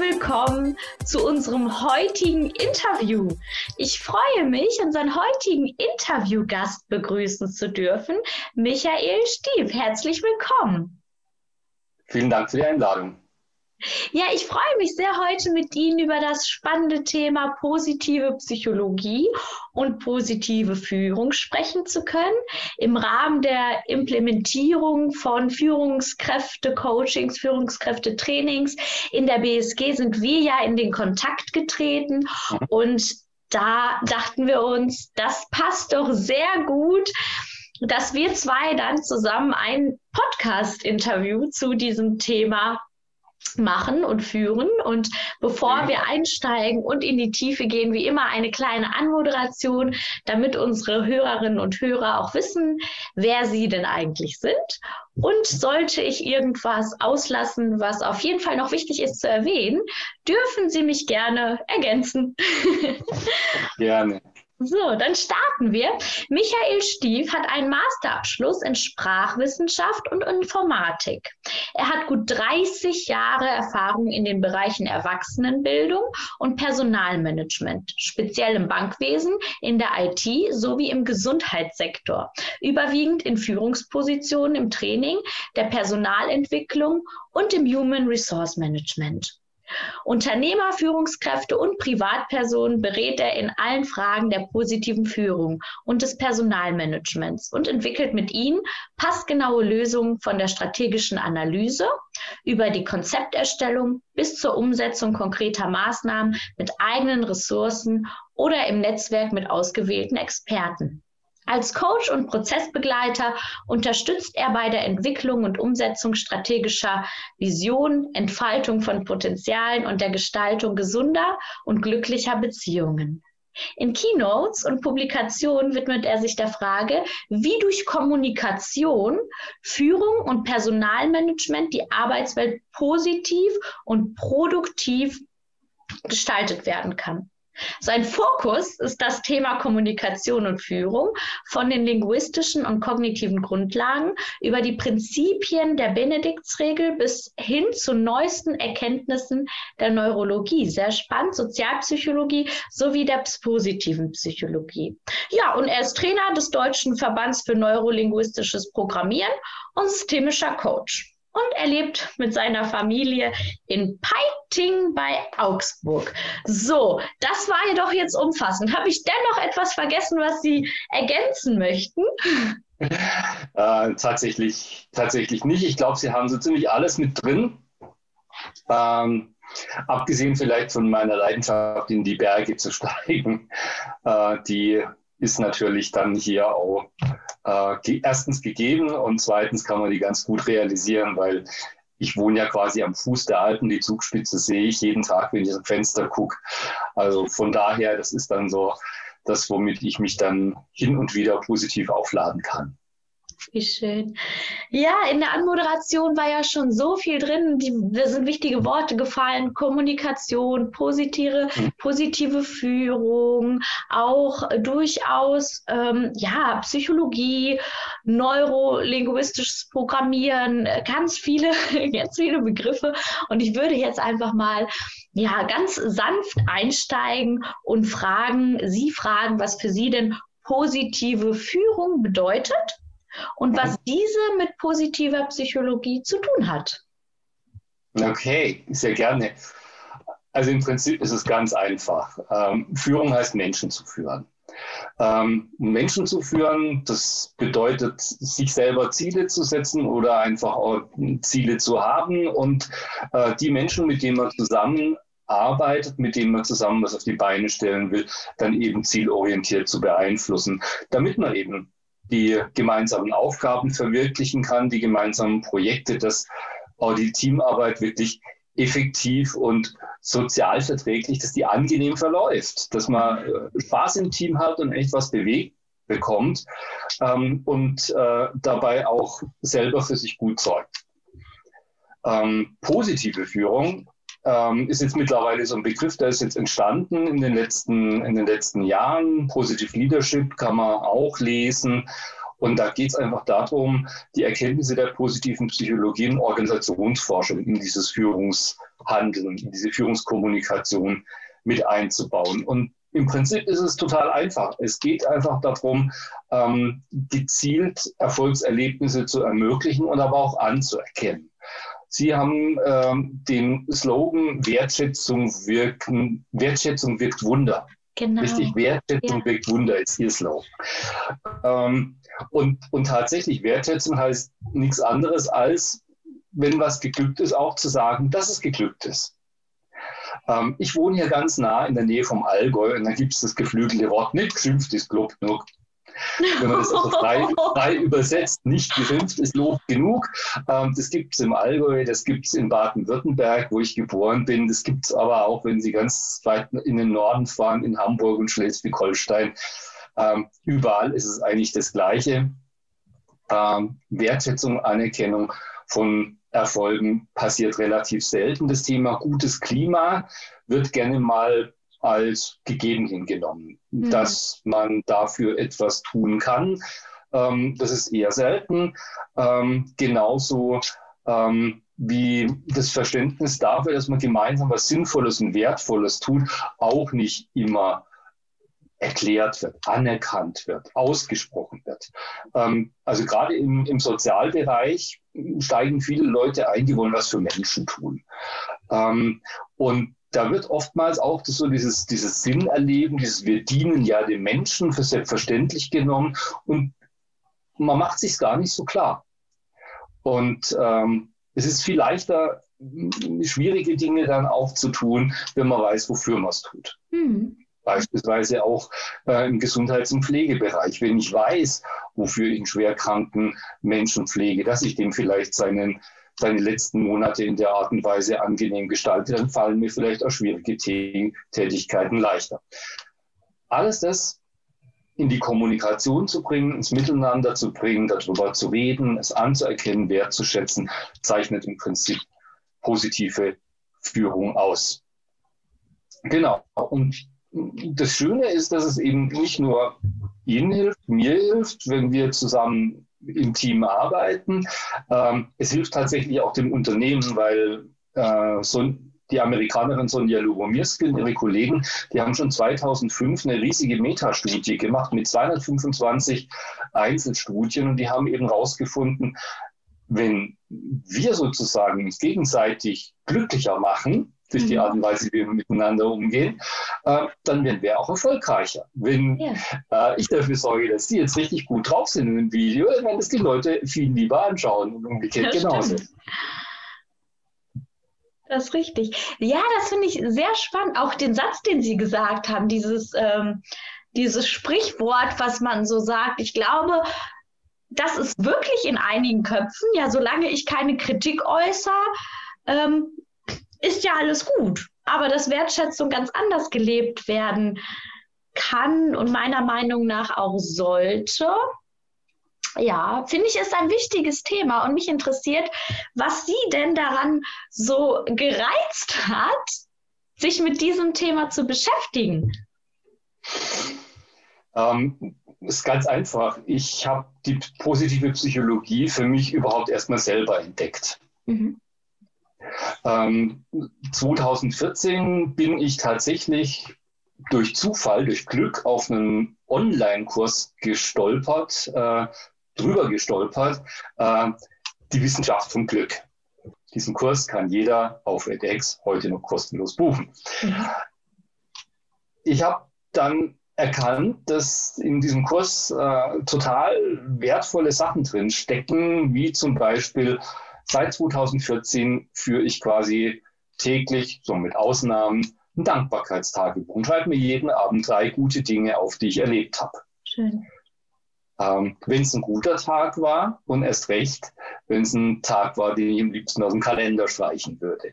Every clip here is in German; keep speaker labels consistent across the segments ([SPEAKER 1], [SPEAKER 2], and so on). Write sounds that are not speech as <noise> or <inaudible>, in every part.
[SPEAKER 1] willkommen zu unserem heutigen Interview. Ich freue mich, unseren heutigen Interviewgast begrüßen zu dürfen, Michael Stief. Herzlich willkommen.
[SPEAKER 2] Vielen Dank für die Einladung.
[SPEAKER 1] Ja, ich freue mich sehr, heute mit Ihnen über das spannende Thema positive Psychologie und positive Führung sprechen zu können. Im Rahmen der Implementierung von Führungskräfte-Coachings, Führungskräfte-Trainings in der BSG sind wir ja in den Kontakt getreten und da dachten wir uns, das passt doch sehr gut dass wir zwei dann zusammen ein Podcast-Interview zu diesem Thema machen und führen. Und bevor wir einsteigen und in die Tiefe gehen, wie immer eine kleine Anmoderation, damit unsere Hörerinnen und Hörer auch wissen, wer sie denn eigentlich sind. Und sollte ich irgendwas auslassen, was auf jeden Fall noch wichtig ist zu erwähnen, dürfen Sie mich gerne ergänzen.
[SPEAKER 2] Gerne.
[SPEAKER 1] So, dann starten wir. Michael Stief hat einen Masterabschluss in Sprachwissenschaft und Informatik. Er hat gut 30 Jahre Erfahrung in den Bereichen Erwachsenenbildung und Personalmanagement, speziell im Bankwesen, in der IT sowie im Gesundheitssektor, überwiegend in Führungspositionen im Training, der Personalentwicklung und im Human Resource Management. Unternehmer, Führungskräfte und Privatpersonen berät er in allen Fragen der positiven Führung und des Personalmanagements und entwickelt mit ihnen passgenaue Lösungen von der strategischen Analyse über die Konzepterstellung bis zur Umsetzung konkreter Maßnahmen mit eigenen Ressourcen oder im Netzwerk mit ausgewählten Experten. Als Coach und Prozessbegleiter unterstützt er bei der Entwicklung und Umsetzung strategischer Visionen, Entfaltung von Potenzialen und der Gestaltung gesunder und glücklicher Beziehungen. In Keynotes und Publikationen widmet er sich der Frage, wie durch Kommunikation, Führung und Personalmanagement die Arbeitswelt positiv und produktiv gestaltet werden kann. Sein Fokus ist das Thema Kommunikation und Führung von den linguistischen und kognitiven Grundlagen über die Prinzipien der Benediktsregel bis hin zu neuesten Erkenntnissen der Neurologie. Sehr spannend, Sozialpsychologie sowie der positiven Psychologie. Ja, und er ist Trainer des Deutschen Verbands für neurolinguistisches Programmieren und systemischer Coach und er lebt mit seiner Familie in Peiting bei Augsburg. So, das war jedoch jetzt umfassend. Habe ich dennoch etwas vergessen, was Sie ergänzen möchten?
[SPEAKER 2] Äh, tatsächlich, tatsächlich nicht. Ich glaube, Sie haben so ziemlich alles mit drin. Ähm, abgesehen vielleicht von meiner Leidenschaft, in die Berge zu <laughs> steigen, äh, die ist natürlich dann hier auch äh, erstens gegeben und zweitens kann man die ganz gut realisieren, weil ich wohne ja quasi am Fuß der Alpen, die Zugspitze sehe ich jeden Tag, wenn ich dem Fenster gucke. Also von daher, das ist dann so das, womit ich mich dann hin und wieder positiv aufladen kann.
[SPEAKER 1] Wie schön. Ja, in der Anmoderation war ja schon so viel drin. Die, da sind wichtige Worte gefallen. Kommunikation, positive, mhm. positive Führung, auch durchaus ähm, ja, Psychologie, neurolinguistisches Programmieren, ganz viele, <laughs> ganz viele Begriffe. Und ich würde jetzt einfach mal ja, ganz sanft einsteigen und fragen, Sie fragen, was für Sie denn positive Führung bedeutet und was diese mit positiver Psychologie zu tun hat.
[SPEAKER 2] Okay, sehr gerne. Also im Prinzip ist es ganz einfach. Ähm, Führung heißt Menschen zu führen. Ähm, Menschen zu führen, das bedeutet, sich selber Ziele zu setzen oder einfach auch Ziele zu haben und äh, die Menschen, mit denen man zusammenarbeitet, mit denen man zusammen was auf die Beine stellen will, dann eben zielorientiert zu beeinflussen, damit man eben die gemeinsamen Aufgaben verwirklichen kann, die gemeinsamen Projekte, dass auch die Teamarbeit wirklich effektiv und sozial verträglich, dass die angenehm verläuft, dass man äh, Spaß im Team hat und echt was bewegt bekommt ähm, und äh, dabei auch selber für sich gut sorgt. Ähm, positive Führung ähm, ist jetzt mittlerweile so ein Begriff, der ist jetzt entstanden in den letzten, in den letzten Jahren. Positive Leadership kann man auch lesen. Und da geht es einfach darum, die Erkenntnisse der positiven Psychologie und Organisationsforschung in dieses Führungs, Handeln, in diese Führungskommunikation mit einzubauen. Und im Prinzip ist es total einfach. Es geht einfach darum, ähm, gezielt Erfolgserlebnisse zu ermöglichen und aber auch anzuerkennen. Sie haben ähm, den Slogan Wertschätzung wirken, Wertschätzung wirkt Wunder. Genau. Richtig, Wertschätzung ja. wirkt Wunder ist Ihr Slogan. Ähm, und, und tatsächlich, Wertschätzung heißt nichts anderes als, wenn was geglückt ist, auch zu sagen, dass es geglückt ist. Ähm, ich wohne hier ganz nah in der Nähe vom Allgäu und da gibt es das geflügelte Wort, nicht geschimpft ist Lob genug. Wenn man das also frei, frei, <laughs> übersetzt, nicht geschimpft ist Lob genug. Ähm, das gibt es im Allgäu, das gibt es in Baden-Württemberg, wo ich geboren bin. Das gibt es aber auch, wenn Sie ganz weit in den Norden fahren, in Hamburg und Schleswig-Holstein. Ähm, überall ist es eigentlich das Gleiche. Ähm, Wertschätzung, Anerkennung von Erfolgen passiert relativ selten. Das Thema gutes Klima wird gerne mal als gegeben hingenommen, mhm. dass man dafür etwas tun kann. Ähm, das ist eher selten. Ähm, genauso ähm, wie das Verständnis dafür, dass man gemeinsam was Sinnvolles und Wertvolles tut, auch nicht immer erklärt wird, anerkannt wird, ausgesprochen wird. Ähm, also gerade im, im Sozialbereich steigen viele Leute ein, die wollen was für Menschen tun. Ähm, und da wird oftmals auch so dieses, dieses Sinn erleben, dieses Wir dienen ja den Menschen für selbstverständlich genommen und man macht sich gar nicht so klar. Und ähm, es ist viel leichter, schwierige Dinge dann auch zu tun, wenn man weiß, wofür man es tut. Mhm. Beispielsweise auch äh, im Gesundheits- und Pflegebereich. Wenn ich weiß, wofür ich einen schwerkranken Menschen pflege, dass ich dem vielleicht seinen, seine letzten Monate in der Art und Weise angenehm gestalte, dann fallen mir vielleicht auch schwierige Tätigkeiten leichter. Alles das in die Kommunikation zu bringen, ins Miteinander zu bringen, darüber zu reden, es anzuerkennen, wertzuschätzen, zeichnet im Prinzip positive Führung aus. Genau. Und das Schöne ist, dass es eben nicht nur Ihnen hilft, mir hilft, wenn wir zusammen im Team arbeiten. Ähm, es hilft tatsächlich auch dem Unternehmen, weil äh, so die Amerikanerin Sonja Lubomirski und ihre Kollegen, die haben schon 2005 eine riesige Metastudie gemacht mit 225 Einzelstudien und die haben eben herausgefunden, wenn wir sozusagen uns gegenseitig glücklicher machen, durch die mhm. Art und Weise, wie wir miteinander umgehen, äh, dann werden wir auch erfolgreicher. Wenn ja. äh, ich dafür sorge, dass die jetzt richtig gut drauf sind in dem Video, dann werden das die Leute viel lieber anschauen und umgekehrt das genauso. Stimmt.
[SPEAKER 1] Das ist richtig. Ja, das finde ich sehr spannend. Auch den Satz, den Sie gesagt haben, dieses, ähm, dieses Sprichwort, was man so sagt. Ich glaube, das ist wirklich in einigen Köpfen, ja, solange ich keine Kritik äußere, ähm, ist ja alles gut. Aber dass Wertschätzung ganz anders gelebt werden kann und meiner Meinung nach auch sollte, ja, finde ich, ist ein wichtiges Thema und mich interessiert, was Sie denn daran so gereizt hat, sich mit diesem Thema zu beschäftigen.
[SPEAKER 2] Ähm, ist ganz einfach. Ich habe die positive Psychologie für mich überhaupt erstmal selber entdeckt. Mhm. Ähm, 2014 bin ich tatsächlich durch Zufall, durch Glück auf einen Online-Kurs gestolpert, äh, drüber gestolpert, äh, die Wissenschaft vom Glück. Diesen Kurs kann jeder auf edX heute noch kostenlos buchen. Mhm. Ich habe dann erkannt, dass in diesem Kurs äh, total wertvolle Sachen drin stecken, wie zum Beispiel Seit 2014 führe ich quasi täglich, so mit Ausnahmen, ein Dankbarkeitstagebuch und schreibe mir jeden Abend drei gute Dinge auf, die ich erlebt habe. Schön. Ähm, wenn es ein guter Tag war und erst recht, wenn es ein Tag war, den ich am liebsten aus dem Kalender streichen würde.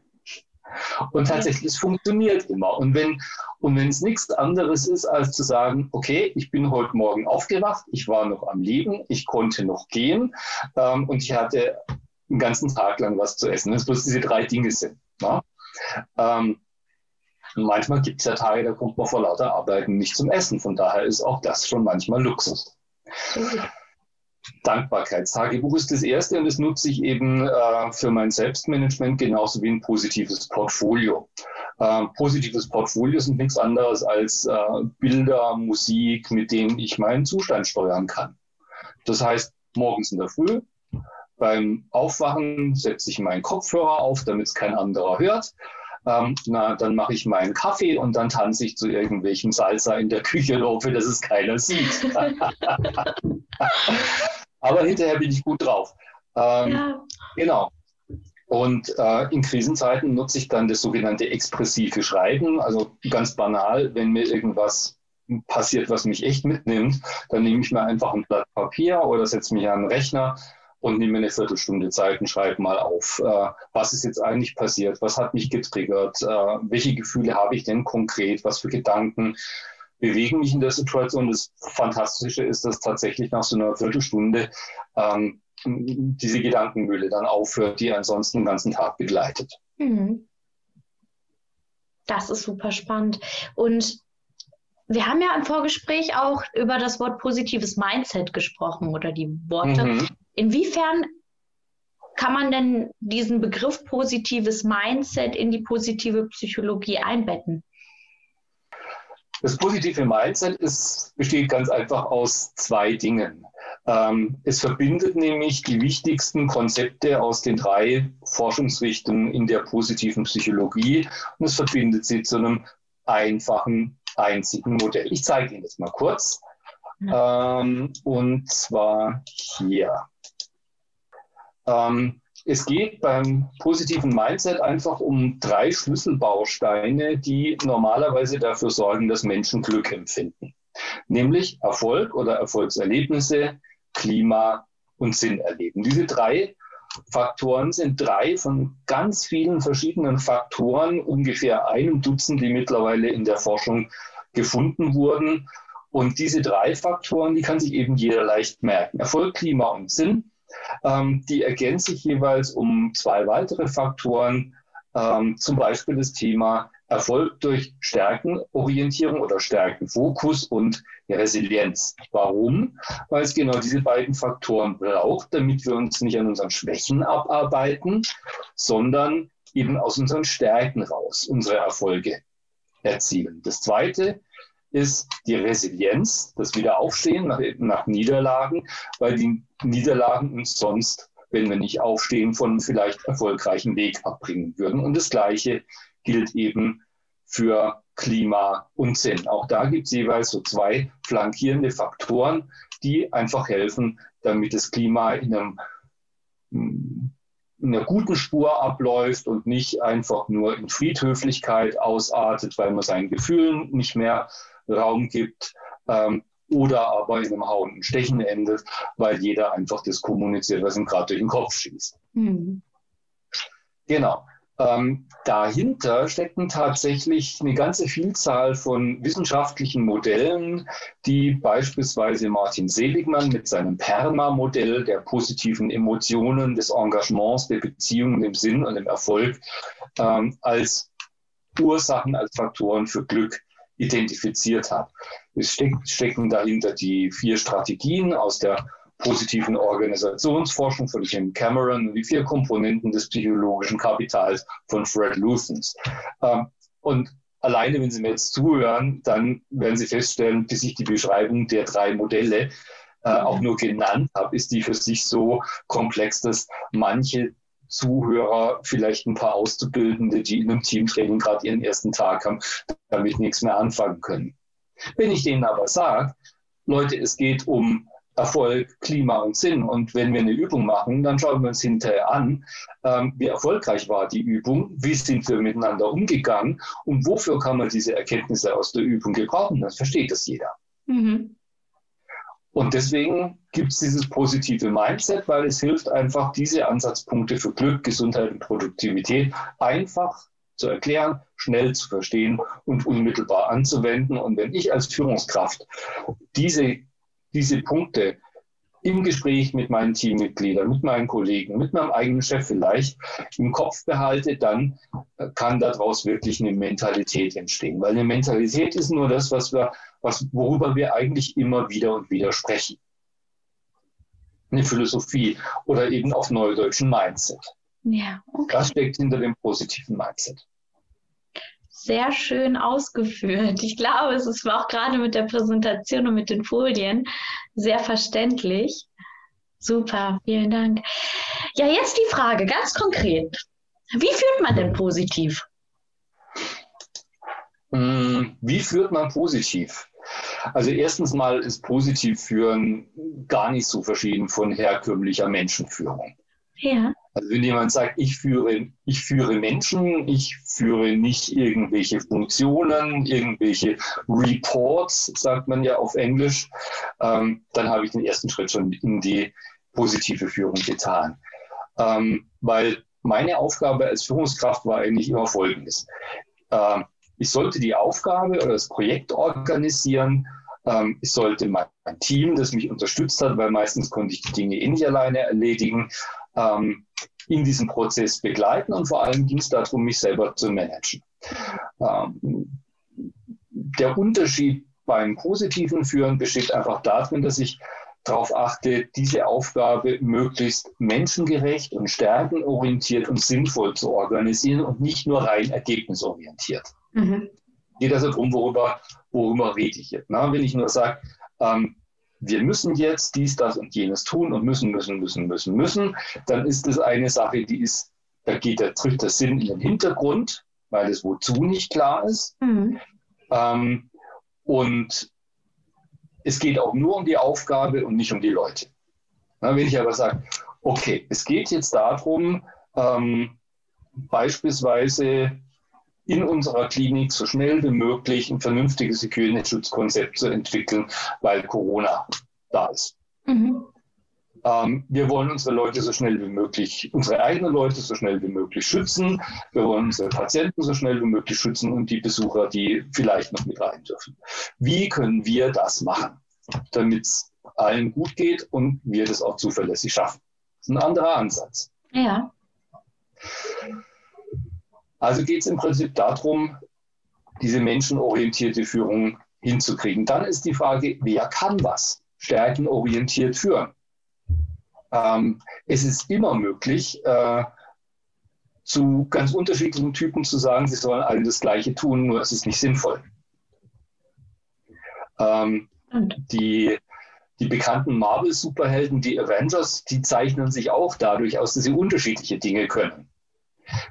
[SPEAKER 2] Und tatsächlich, es funktioniert immer. Und wenn und wenn es nichts anderes ist, als zu sagen, okay, ich bin heute Morgen aufgewacht, ich war noch am Leben, ich konnte noch gehen ähm, und ich hatte einen ganzen Tag lang was zu essen. Wenn es bloß diese drei Dinge sind. Ne? Ähm, manchmal gibt es ja Tage, da kommt man vor lauter Arbeiten nicht zum Essen. Von daher ist auch das schon manchmal Luxus. Dankbarkeitstagebuch ist das erste und das nutze ich eben äh, für mein Selbstmanagement genauso wie ein positives Portfolio. Äh, positives Portfolio sind nichts anderes als äh, Bilder, Musik, mit denen ich meinen Zustand steuern kann. Das heißt, morgens in der Früh beim Aufwachen setze ich meinen Kopfhörer auf, damit es kein anderer hört. Ähm, na, dann mache ich meinen Kaffee und dann tanze ich zu irgendwelchen Salsa in der Küche <laughs> hoffe, dass es keiner sieht. <laughs> Aber hinterher bin ich gut drauf. Ähm, ja. Genau. Und äh, in Krisenzeiten nutze ich dann das sogenannte expressive Schreiben. Also ganz banal, wenn mir irgendwas passiert, was mich echt mitnimmt, dann nehme ich mir einfach ein Blatt Papier oder setze mich an den Rechner und nehme mir eine Viertelstunde Zeit und schreibe mal auf, äh, was ist jetzt eigentlich passiert, was hat mich getriggert, äh, welche Gefühle habe ich denn konkret, was für Gedanken bewegen mich in der Situation. Das Fantastische ist, dass tatsächlich nach so einer Viertelstunde ähm, diese Gedankenmühle dann aufhört, die ansonsten den ganzen Tag begleitet. Mhm.
[SPEAKER 1] Das ist super spannend. Und wir haben ja im Vorgespräch auch über das Wort positives Mindset gesprochen oder die Worte. Mhm. Inwiefern kann man denn diesen Begriff positives Mindset in die positive Psychologie einbetten?
[SPEAKER 2] Das positive Mindset ist, besteht ganz einfach aus zwei Dingen. Ähm, es verbindet nämlich die wichtigsten Konzepte aus den drei Forschungsrichtungen in der positiven Psychologie und es verbindet sie zu einem einfachen, einzigen Modell. Ich zeige Ihnen das mal kurz. Ähm, und zwar hier. Ähm, es geht beim positiven Mindset einfach um drei Schlüsselbausteine, die normalerweise dafür sorgen, dass Menschen Glück empfinden. Nämlich Erfolg oder Erfolgserlebnisse, Klima und Sinn erleben. Diese drei Faktoren sind drei von ganz vielen verschiedenen Faktoren, ungefähr einem Dutzend, die mittlerweile in der Forschung gefunden wurden. Und diese drei Faktoren, die kann sich eben jeder leicht merken. Erfolg, Klima und Sinn. Ähm, die ergänzen sich jeweils um zwei weitere Faktoren, ähm, zum Beispiel das Thema Erfolg durch Stärkenorientierung oder Stärkenfokus und Resilienz. Warum? Weil es genau diese beiden Faktoren braucht, damit wir uns nicht an unseren Schwächen abarbeiten, sondern eben aus unseren Stärken raus unsere Erfolge erzielen. Das Zweite ist die Resilienz, das Wiederaufstehen nach, nach Niederlagen, weil die Niederlagen uns sonst, wenn wir nicht aufstehen, von einem vielleicht erfolgreichen Weg abbringen würden. Und das Gleiche gilt eben für Klima und Sinn. Auch da gibt es jeweils so zwei flankierende Faktoren, die einfach helfen, damit das Klima in, einem, in einer guten Spur abläuft und nicht einfach nur in Friedhöflichkeit ausartet, weil man seinen Gefühlen nicht mehr Raum gibt. Ähm, oder aber in einem Hauen und Stechen endet, weil jeder einfach das kommuniziert, was ihm gerade durch den Kopf schießt. Mhm. Genau. Ähm, dahinter stecken tatsächlich eine ganze Vielzahl von wissenschaftlichen Modellen, die beispielsweise Martin Seligmann mit seinem PERMA-Modell der positiven Emotionen, des Engagements, der Beziehungen, dem Sinn und dem Erfolg ähm, als Ursachen, als Faktoren für Glück identifiziert hat. Es stecken dahinter die vier Strategien aus der positiven Organisationsforschung von Jim Cameron und die vier Komponenten des psychologischen Kapitals von Fred Luthens. Ähm, und alleine, wenn Sie mir jetzt zuhören, dann werden Sie feststellen, bis ich die Beschreibung der drei Modelle äh, auch nur genannt habe, ist die für sich so komplex, dass manche Zuhörer, vielleicht ein paar Auszubildende, die in einem Teamtraining gerade ihren ersten Tag haben, damit nichts mehr anfangen können. Wenn ich denen aber sage, Leute, es geht um Erfolg, Klima und Sinn. Und wenn wir eine Übung machen, dann schauen wir uns hinterher an, ähm, wie erfolgreich war die Übung, wie sind wir miteinander umgegangen und wofür kann man diese Erkenntnisse aus der Übung gebrauchen. Dann versteht das jeder. Mhm. Und deswegen gibt es dieses positive Mindset, weil es hilft einfach, diese Ansatzpunkte für Glück, Gesundheit und Produktivität einfach zu erklären, schnell zu verstehen und unmittelbar anzuwenden. Und wenn ich als Führungskraft diese, diese Punkte im Gespräch mit meinen Teammitgliedern, mit meinen Kollegen, mit meinem eigenen Chef vielleicht im Kopf behalte, dann kann daraus wirklich eine Mentalität entstehen. Weil eine Mentalität ist nur das, was wir was, worüber wir eigentlich immer wieder und wieder sprechen. eine Philosophie oder eben auf neudeutschen Mindset.
[SPEAKER 1] Ja, okay.
[SPEAKER 2] Das steckt hinter dem positiven Mindset.
[SPEAKER 1] Sehr schön ausgeführt. Ich glaube, es ist auch gerade mit der Präsentation und mit den Folien sehr verständlich. Super, vielen Dank. Ja, jetzt die Frage ganz konkret. Wie führt man denn positiv?
[SPEAKER 2] Hm, wie führt man positiv? Also erstens mal ist positiv führen gar nicht so verschieden von herkömmlicher Menschenführung.
[SPEAKER 1] Ja.
[SPEAKER 2] Also wenn jemand sagt, ich führe, ich führe Menschen, ich führe nicht irgendwelche Funktionen, irgendwelche Reports, sagt man ja auf Englisch, ähm, dann habe ich den ersten Schritt schon in die positive Führung getan. Ähm, weil meine Aufgabe als Führungskraft war eigentlich immer folgendes. Ähm, ich sollte die Aufgabe oder das Projekt organisieren. Ähm, ich sollte mein Team, das mich unterstützt hat, weil meistens konnte ich die Dinge eh nicht alleine erledigen, ähm, in diesem Prozess begleiten und vor allem ging es darum, mich selber zu managen. Ähm, der Unterschied beim positiven Führen besteht einfach darin, dass ich darauf achte, diese Aufgabe möglichst menschengerecht und stärkenorientiert und sinnvoll zu organisieren und nicht nur rein ergebnisorientiert. Mhm. Geht also darum, worüber, worüber rede ich jetzt. Na, wenn ich nur sage, ähm, wir müssen jetzt dies, das und jenes tun und müssen, müssen, müssen, müssen, müssen, dann ist das eine Sache, die ist, da geht der, tritt der Sinn in den Hintergrund, weil das Wozu nicht klar ist. Mhm. Ähm, und es geht auch nur um die Aufgabe und nicht um die Leute. Na, wenn ich aber sage, okay, es geht jetzt darum, ähm, beispielsweise in unserer Klinik so schnell wie möglich ein vernünftiges Hygieneschutzkonzept zu entwickeln, weil Corona da ist. Mhm. Ähm, wir wollen unsere Leute so schnell wie möglich, unsere eigenen Leute so schnell wie möglich schützen. Wir wollen unsere Patienten so schnell wie möglich schützen und die Besucher, die vielleicht noch mit rein dürfen. Wie können wir das machen, damit es allen gut geht und wir das auch zuverlässig schaffen? Das ist ein anderer Ansatz.
[SPEAKER 1] Ja.
[SPEAKER 2] Also geht es im Prinzip darum, diese menschenorientierte Führung hinzukriegen. Dann ist die Frage, wer kann was stärkenorientiert führen? Ähm, es ist immer möglich, äh, zu ganz unterschiedlichen Typen zu sagen, sie sollen alle das Gleiche tun, nur es ist nicht sinnvoll. Ähm, die, die bekannten Marvel-Superhelden, die Avengers, die zeichnen sich auch dadurch aus, dass sie unterschiedliche Dinge können.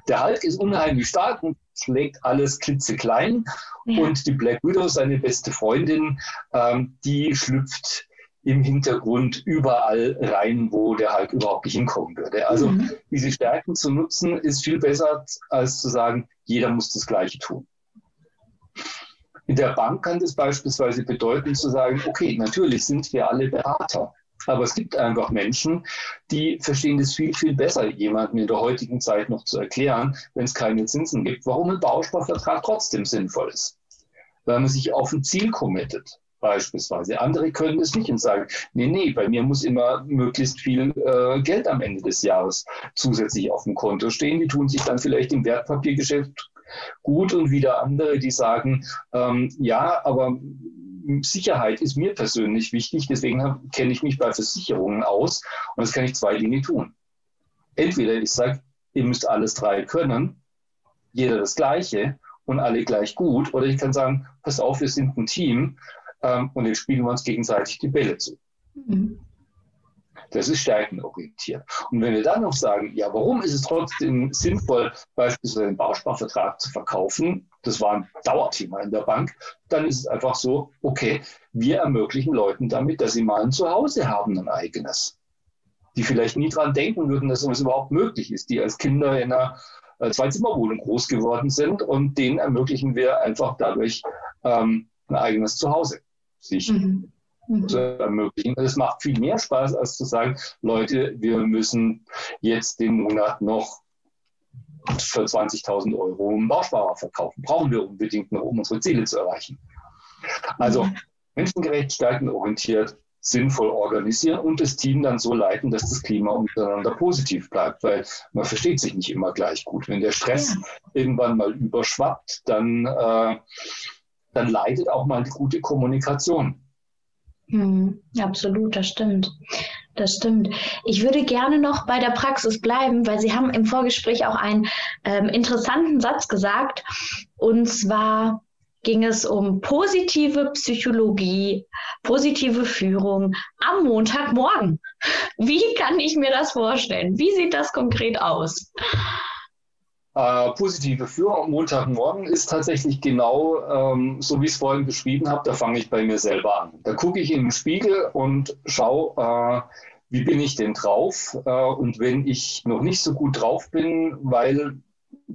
[SPEAKER 2] Der Hulk ist unheimlich stark und schlägt alles klitzeklein. Ja. Und die Black Widow, seine beste Freundin, ähm, die schlüpft im Hintergrund überall rein, wo der Hulk überhaupt nicht hinkommen würde. Also mhm. diese Stärken zu nutzen, ist viel besser, als zu sagen, jeder muss das Gleiche tun. In der Bank kann das beispielsweise bedeuten, zu sagen, okay, natürlich sind wir alle Berater. Aber es gibt einfach Menschen, die verstehen das viel, viel besser, jemandem in der heutigen Zeit noch zu erklären, wenn es keine Zinsen gibt, warum ein Bausparvertrag trotzdem sinnvoll ist. Weil man sich auf ein Ziel committet, beispielsweise. Andere können es nicht und sagen, nee, nee, bei mir muss immer möglichst viel äh, Geld am Ende des Jahres zusätzlich auf dem Konto stehen. Die tun sich dann vielleicht im Wertpapiergeschäft gut und wieder andere, die sagen, ähm, ja, aber Sicherheit ist mir persönlich wichtig, deswegen kenne ich mich bei Versicherungen aus und das kann ich zwei Dinge tun. Entweder ich sage, ihr müsst alles drei können, jeder das Gleiche und alle gleich gut, oder ich kann sagen, pass auf, wir sind ein Team ähm, und jetzt spielen wir uns gegenseitig die Bälle zu. Mhm. Das ist stärkenorientiert. Und wenn wir dann noch sagen, ja, warum ist es trotzdem sinnvoll, beispielsweise einen Bausparvertrag zu verkaufen, das war ein Dauerthema in der Bank, dann ist es einfach so, okay, wir ermöglichen Leuten damit, dass sie mal ein Zuhause haben, ein eigenes. Die vielleicht nie dran denken würden, dass sowas überhaupt möglich ist, die als Kinder in einer äh, Zwei-Zimmer-Wohnung groß geworden sind und denen ermöglichen wir einfach dadurch ähm, ein eigenes Zuhause sich mhm mhm. zu ermöglichen. Es macht viel mehr Spaß, als zu sagen, Leute, wir müssen jetzt den Monat noch für 20.000 Euro einen Bausparer verkaufen. Brauchen wir unbedingt noch, um unsere Ziele zu erreichen. Also mhm. menschengerecht, stärkenorientiert, sinnvoll organisieren und das Team dann so leiten, dass das Klima untereinander positiv bleibt, weil man versteht sich nicht immer gleich gut. Wenn der Stress ja. irgendwann mal überschwappt, dann, äh, dann leidet auch mal die gute Kommunikation.
[SPEAKER 1] Hm, absolut, das stimmt. Das stimmt. Ich würde gerne noch bei der Praxis bleiben, weil Sie haben im Vorgespräch auch einen ähm, interessanten Satz gesagt. Und zwar ging es um positive Psychologie, positive Führung am Montagmorgen. Wie kann ich mir das vorstellen? Wie sieht das konkret aus?
[SPEAKER 2] Äh, positive Führung am Montagmorgen ist tatsächlich genau ähm, so, wie ich es vorhin beschrieben habe. Da fange ich bei mir selber an. Da gucke ich in den Spiegel und schaue, äh, wie bin ich denn drauf? Äh, und wenn ich noch nicht so gut drauf bin, weil,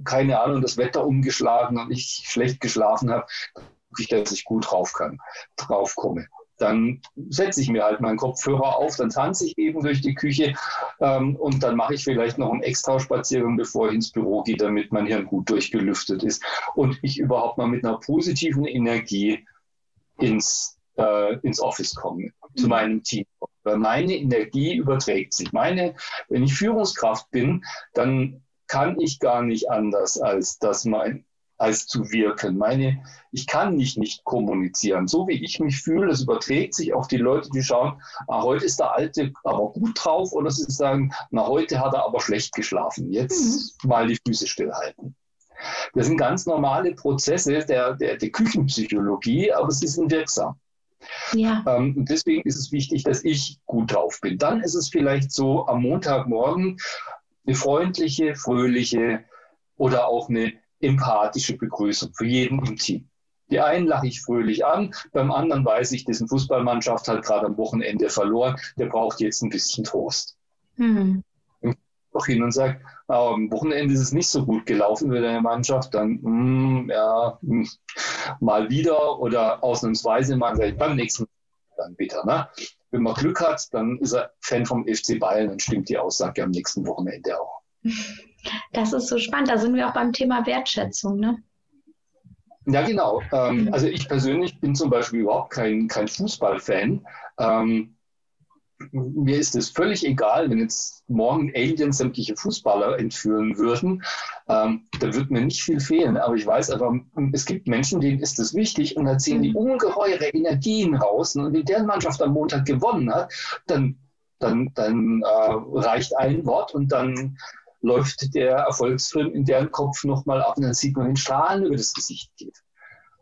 [SPEAKER 2] keine Ahnung, das Wetter umgeschlagen und ich schlecht geschlafen habe, gucke ich, dass ich gut drauf kann, drauf komme dann setze ich mir halt meinen Kopfhörer auf, dann tanze ich eben durch die Küche ähm, und dann mache ich vielleicht noch einen extra Spaziergang, bevor ich ins Büro gehe, damit mein Hirn gut durchgelüftet ist und ich überhaupt mal mit einer positiven Energie ins, äh, ins Office komme, mhm. zu meinem Team. Weil meine Energie überträgt sich. Meine, wenn ich Führungskraft bin, dann kann ich gar nicht anders, als dass mein als zu wirken. Meine, ich kann nicht nicht kommunizieren. So wie ich mich fühle, das überträgt sich auf die Leute, die schauen, ah, heute ist der Alte aber gut drauf oder sie sagen, na, heute hat er aber schlecht geschlafen. Jetzt mhm. mal die Füße stillhalten. Das sind ganz normale Prozesse der, der, der Küchenpsychologie, aber sie sind wirksam. Ja. Ähm, deswegen ist es wichtig, dass ich gut drauf bin. Dann ist es vielleicht so am Montagmorgen eine freundliche, fröhliche oder auch eine empathische Begrüßung für jeden im Team. Die einen lache ich fröhlich an, beim anderen weiß ich, dessen Fußballmannschaft hat gerade am Wochenende verloren, der braucht jetzt ein bisschen Trost. Mhm. Und auch hin und sage, am Wochenende ist es nicht so gut gelaufen mit der Mannschaft, dann mh, hm, ja, mh, hm, mal wieder oder ausnahmsweise mal beim nächsten dann wieder. Ne? Wenn man Glück hat, dann ist er Fan vom FC Bayern, dann stimmt die Aussage am nächsten Wochenende auch. <laughs>
[SPEAKER 1] Das ist so spannend. Da sind wir auch beim Thema Wertschätzung, ne?
[SPEAKER 2] Ja, genau. Ähm. Also ich persönlich bin zum Beispiel überhaupt kein, kein Fußballfan. Ähm, mir ist es völlig egal, wenn jetzt morgen Aliens sämtliche Fußballer entführen würden. Ähm, da wird mir nicht viel fehlen. Aber ich weiß einfach, es gibt Menschen, denen ist es wichtig und da ziehen die mhm. ungeheure Energien raus. Und wenn deren Mannschaft am Montag gewonnen hat, dann, dann, dann äh, reicht ein Wort und dann läuft der Erfolgsfilm in deren Kopf nochmal ab und dann sieht man den Strahlen über das Gesicht geht.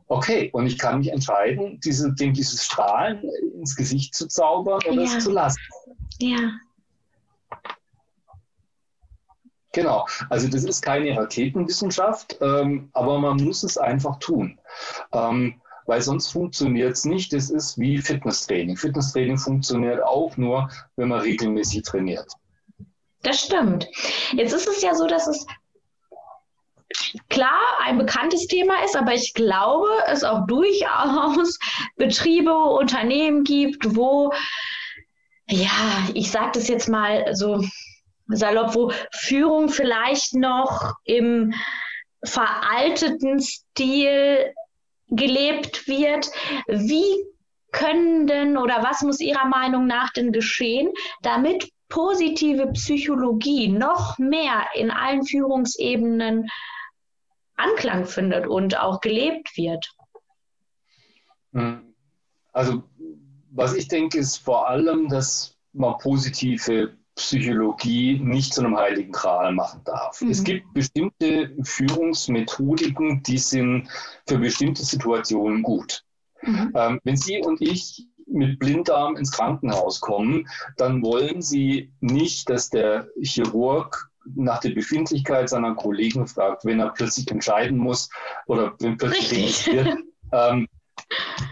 [SPEAKER 2] Okay, und ich kann mich entscheiden, diese, dem dieses Strahlen ins Gesicht zu zaubern oder ja. es zu lassen. Ja. Genau, also das ist keine Raketenwissenschaft, ähm, aber man muss es einfach tun. Ähm, weil sonst funktioniert es nicht. Das ist wie Fitnesstraining. Fitnesstraining funktioniert auch nur, wenn man regelmäßig trainiert.
[SPEAKER 1] Das stimmt. Jetzt ist es ja so, dass es klar ein bekanntes Thema ist, aber ich glaube, es auch durchaus <laughs> Betriebe, Unternehmen gibt, wo, ja, ich sage das jetzt mal so salopp, wo Führung vielleicht noch im veralteten Stil gelebt wird. Wie können denn oder was muss Ihrer Meinung nach denn geschehen, damit positive Psychologie noch mehr in allen Führungsebenen Anklang findet und auch gelebt wird?
[SPEAKER 2] Hm. Also was ich denke, ist vor allem, dass man positive Psychologie nicht zu einem heiligen Gral machen darf. Mhm. Es gibt bestimmte Führungsmethodiken, die sind für bestimmte Situationen gut. Mhm. Ähm, wenn Sie und ich mit Blinddarm ins Krankenhaus kommen, dann wollen sie nicht, dass der Chirurg nach der Befindlichkeit seiner Kollegen fragt, wenn er plötzlich entscheiden muss oder wenn plötzlich wird. <laughs> Ähm,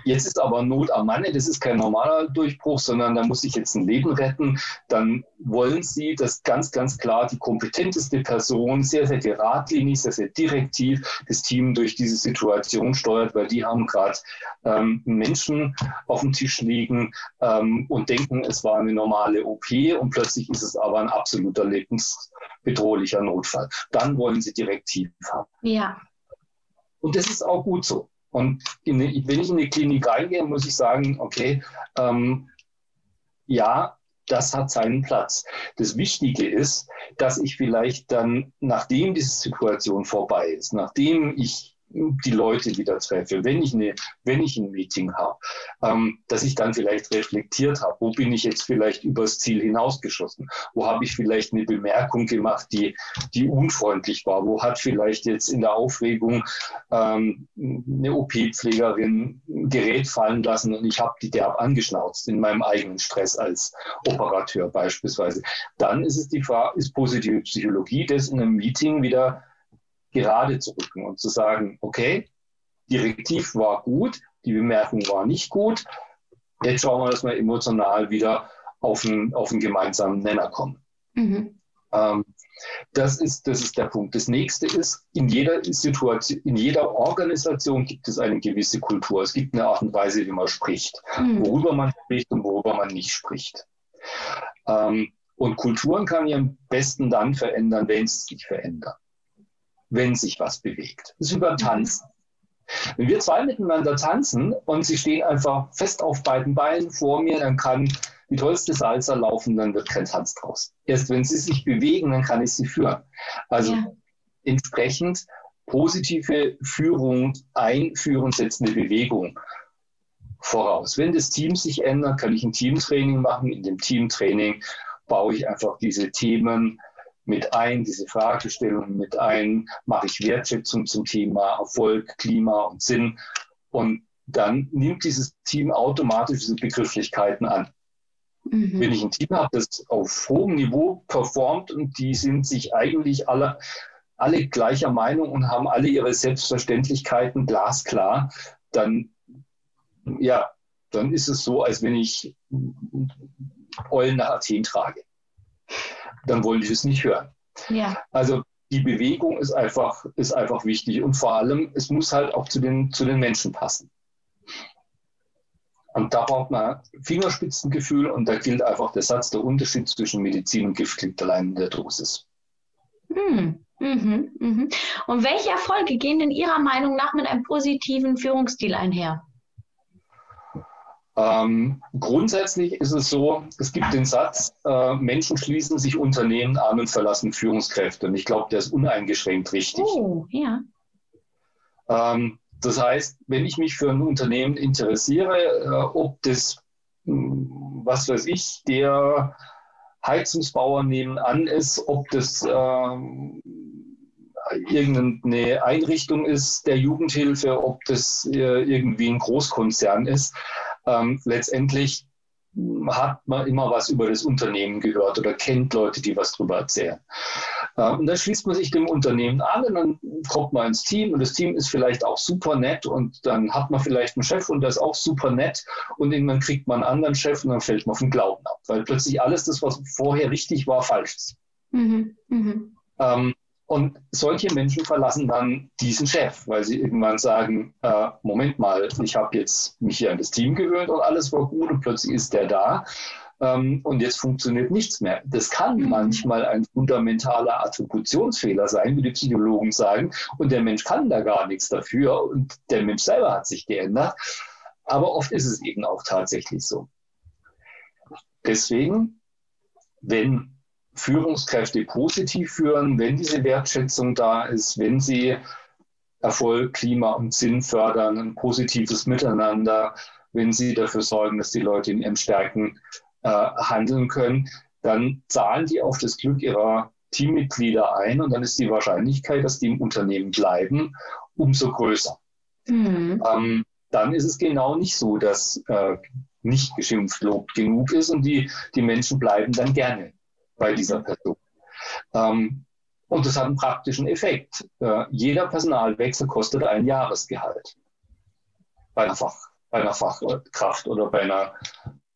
[SPEAKER 2] Jetzt ist aber Not am Manne, das ist kein normaler Durchbruch, sondern da muss ich jetzt ein Leben retten. Dann wollen Sie, dass ganz, ganz klar die kompetenteste Person sehr, sehr geradlinig, sehr, sehr direktiv das Team durch diese Situation steuert, weil die haben gerade ähm, Menschen auf dem Tisch liegen ähm, und denken, es war eine normale OP und plötzlich ist es aber ein absoluter lebensbedrohlicher Notfall. Dann wollen Sie direktiv haben. Ja. Und das ist auch gut so. Und in, wenn ich in die Klinik reingehe, muss ich sagen, okay, ähm, ja, das hat seinen Platz. Das Wichtige ist, dass ich vielleicht dann, nachdem diese Situation vorbei ist, nachdem ich die Leute wieder treffe, wenn ich, eine, wenn ich ein Meeting habe, ähm, dass ich dann vielleicht reflektiert habe, wo bin ich jetzt vielleicht übers Ziel hinausgeschossen, wo habe ich vielleicht eine Bemerkung gemacht, die, die unfreundlich war, wo hat vielleicht jetzt in der Aufregung ähm, eine OP-Pflegerin ein Gerät fallen lassen und ich habe die derb angeschnauzt in meinem eigenen Stress als Operateur beispielsweise. Dann ist es die Frage, ist positive Psychologie, das in einem Meeting wieder gerade zu rücken und zu sagen, okay, Direktiv war gut, die Bemerkung war nicht gut. Jetzt schauen wir, dass wir emotional wieder auf einen, auf einen gemeinsamen Nenner kommen. Mhm. Ähm, das, ist, das ist der Punkt. Das nächste ist, in jeder Situation, in jeder Organisation gibt es eine gewisse Kultur. Es gibt eine Art und Weise, wie man spricht, mhm. worüber man spricht und worüber man nicht spricht. Ähm, und Kulturen kann ich am besten dann verändern, wenn sie sich verändern wenn sich was bewegt. Das ist wie beim Tanzen. Wenn wir zwei miteinander tanzen und sie stehen einfach fest auf beiden Beinen vor mir, dann kann die tollste Salsa laufen, dann wird kein Tanz draus. Erst wenn sie sich bewegen, dann kann ich sie führen. Also ja. entsprechend positive Führung einführen, setzt eine Bewegung voraus. Wenn das Team sich ändert, kann ich ein Teamtraining machen. In dem Teamtraining baue ich einfach diese Themen mit ein, diese Fragestellungen mit ein, mache ich Wertschätzung zum Thema Erfolg, Klima und Sinn. Und dann nimmt dieses Team automatisch diese Begrifflichkeiten an. Mhm. Wenn ich ein Team habe, das auf hohem Niveau performt und die sind sich eigentlich alle, alle gleicher Meinung und haben alle ihre Selbstverständlichkeiten glasklar, dann, ja, dann ist es so, als wenn ich Eulen nach Athen trage dann wollen die es nicht hören. Ja. Also die Bewegung ist einfach, ist einfach wichtig und vor allem, es muss halt auch zu den, zu den Menschen passen. Und da braucht man Fingerspitzengefühl und da gilt einfach der Satz, der Unterschied zwischen Medizin und Gift liegt allein in der Dosis.
[SPEAKER 1] Hm. Mhm, mhm. Und welche Erfolge gehen denn Ihrer Meinung nach mit einem positiven Führungsstil einher?
[SPEAKER 2] Ähm, grundsätzlich ist es so, es gibt den Satz, äh, Menschen schließen sich Unternehmen an und verlassen Führungskräfte. Und ich glaube, der ist uneingeschränkt richtig. Oh, ja. Ähm, das heißt, wenn ich mich für ein Unternehmen interessiere, äh, ob das, mh, hm, was weiß ich, der Heizungsbauer nebenan ist, ob das äh, irgendeine Einrichtung ist der Jugendhilfe, ob das äh, irgendwie ein Großkonzern ist, ähm, letztendlich hat man immer was über das Unternehmen gehört oder kennt Leute, die was darüber erzählen. Ähm, und dann schließt man sich dem Unternehmen an und dann kommt man ins Team und das Team ist vielleicht auch super nett und dann hat man vielleicht einen Chef und der ist auch super nett und irgendwann kriegt man einen anderen Chef und dann fällt man vom Glauben ab, weil plötzlich alles das, was vorher richtig war, falsch ist. Mhm. Mhm. Ähm, und solche Menschen verlassen dann diesen Chef, weil sie irgendwann sagen, äh, Moment mal, ich habe jetzt mich hier an das Team gewöhnt und alles war gut und plötzlich ist der da ähm, und jetzt funktioniert nichts mehr. Das kann mhm. manchmal ein fundamentaler Attributionsfehler sein, wie die Psychologen sagen, und der Mensch kann da gar nichts dafür und der Mensch selber hat sich geändert. Aber oft ist es eben auch tatsächlich so. Deswegen, wenn Führungskräfte positiv führen, wenn diese Wertschätzung da ist, wenn sie Erfolg, Klima und Sinn fördern, ein positives Miteinander, wenn sie dafür sorgen, dass die Leute in ihren Stärken äh, handeln können, dann zahlen die auf das Glück ihrer Teammitglieder ein und dann ist die Wahrscheinlichkeit, dass die im Unternehmen bleiben, umso größer. Mhm. Ähm, dann ist es genau nicht so, dass äh, nicht geschimpft lobt genug ist und die, die Menschen bleiben dann gerne bei dieser Person. Ähm, und das hat einen praktischen Effekt. Äh, jeder Personalwechsel kostet ein Jahresgehalt bei einer, Fach, bei einer Fachkraft oder bei einer,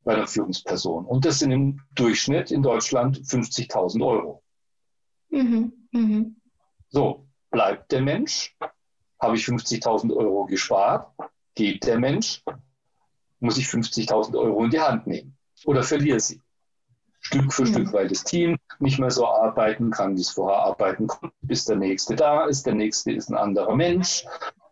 [SPEAKER 2] bei einer Führungsperson. Und das sind im Durchschnitt in Deutschland 50.000 Euro. Mhm. Mhm. So, bleibt der Mensch? Habe ich 50.000 Euro gespart? Geht der Mensch? Muss ich 50.000 Euro in die Hand nehmen? Oder verliere sie? Stück für Stück, weil das Team nicht mehr so arbeiten kann, wie es vorher arbeiten konnte, bis der Nächste da ist. Der Nächste ist ein anderer Mensch.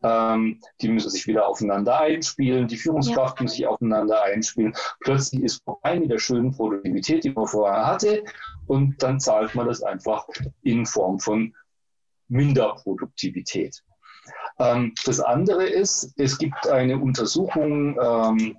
[SPEAKER 2] Ähm, die müssen sich wieder aufeinander einspielen. Die Führungskraft ja. muss sich aufeinander einspielen. Plötzlich ist vorbei mit der schönen Produktivität, die man vorher hatte. Und dann zahlt man das einfach in Form von Minderproduktivität. Ähm, das andere ist, es gibt eine Untersuchung ähm,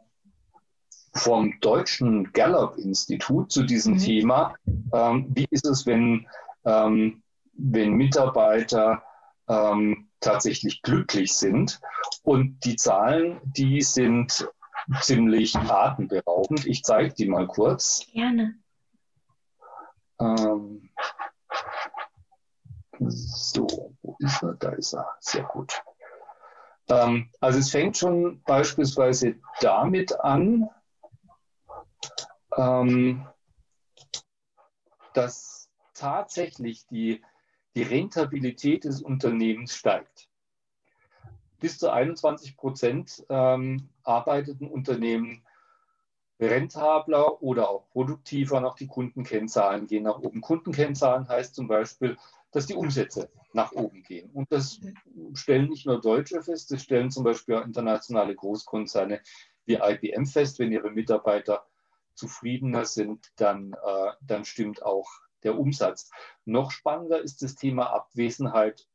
[SPEAKER 2] vom deutschen Gallup-Institut zu diesem mhm. Thema. Ähm, wie ist es, wenn, ähm, wenn Mitarbeiter ähm, tatsächlich glücklich sind? Und die Zahlen, die sind ziemlich atemberaubend. Ich zeige die mal kurz.
[SPEAKER 1] Gerne.
[SPEAKER 2] Ähm, so, wo ist er? Da ist er. Sehr gut. Ähm, also es fängt schon beispielsweise damit an, ähm, dass tatsächlich die, die Rentabilität des Unternehmens steigt. Bis zu 21 Prozent ähm, arbeiteten Unternehmen rentabler oder auch produktiver nach die Kundenkennzahlen gehen nach oben. Kundenkennzahlen heißt zum Beispiel, dass die Umsätze nach oben gehen. Und das stellen nicht nur Deutsche fest, das stellen zum Beispiel auch internationale Großkonzerne wie IBM fest. Wenn ihre Mitarbeiter zufriedener sind, dann, äh, dann stimmt auch der Umsatz. Noch spannender ist das Thema Abwesenheit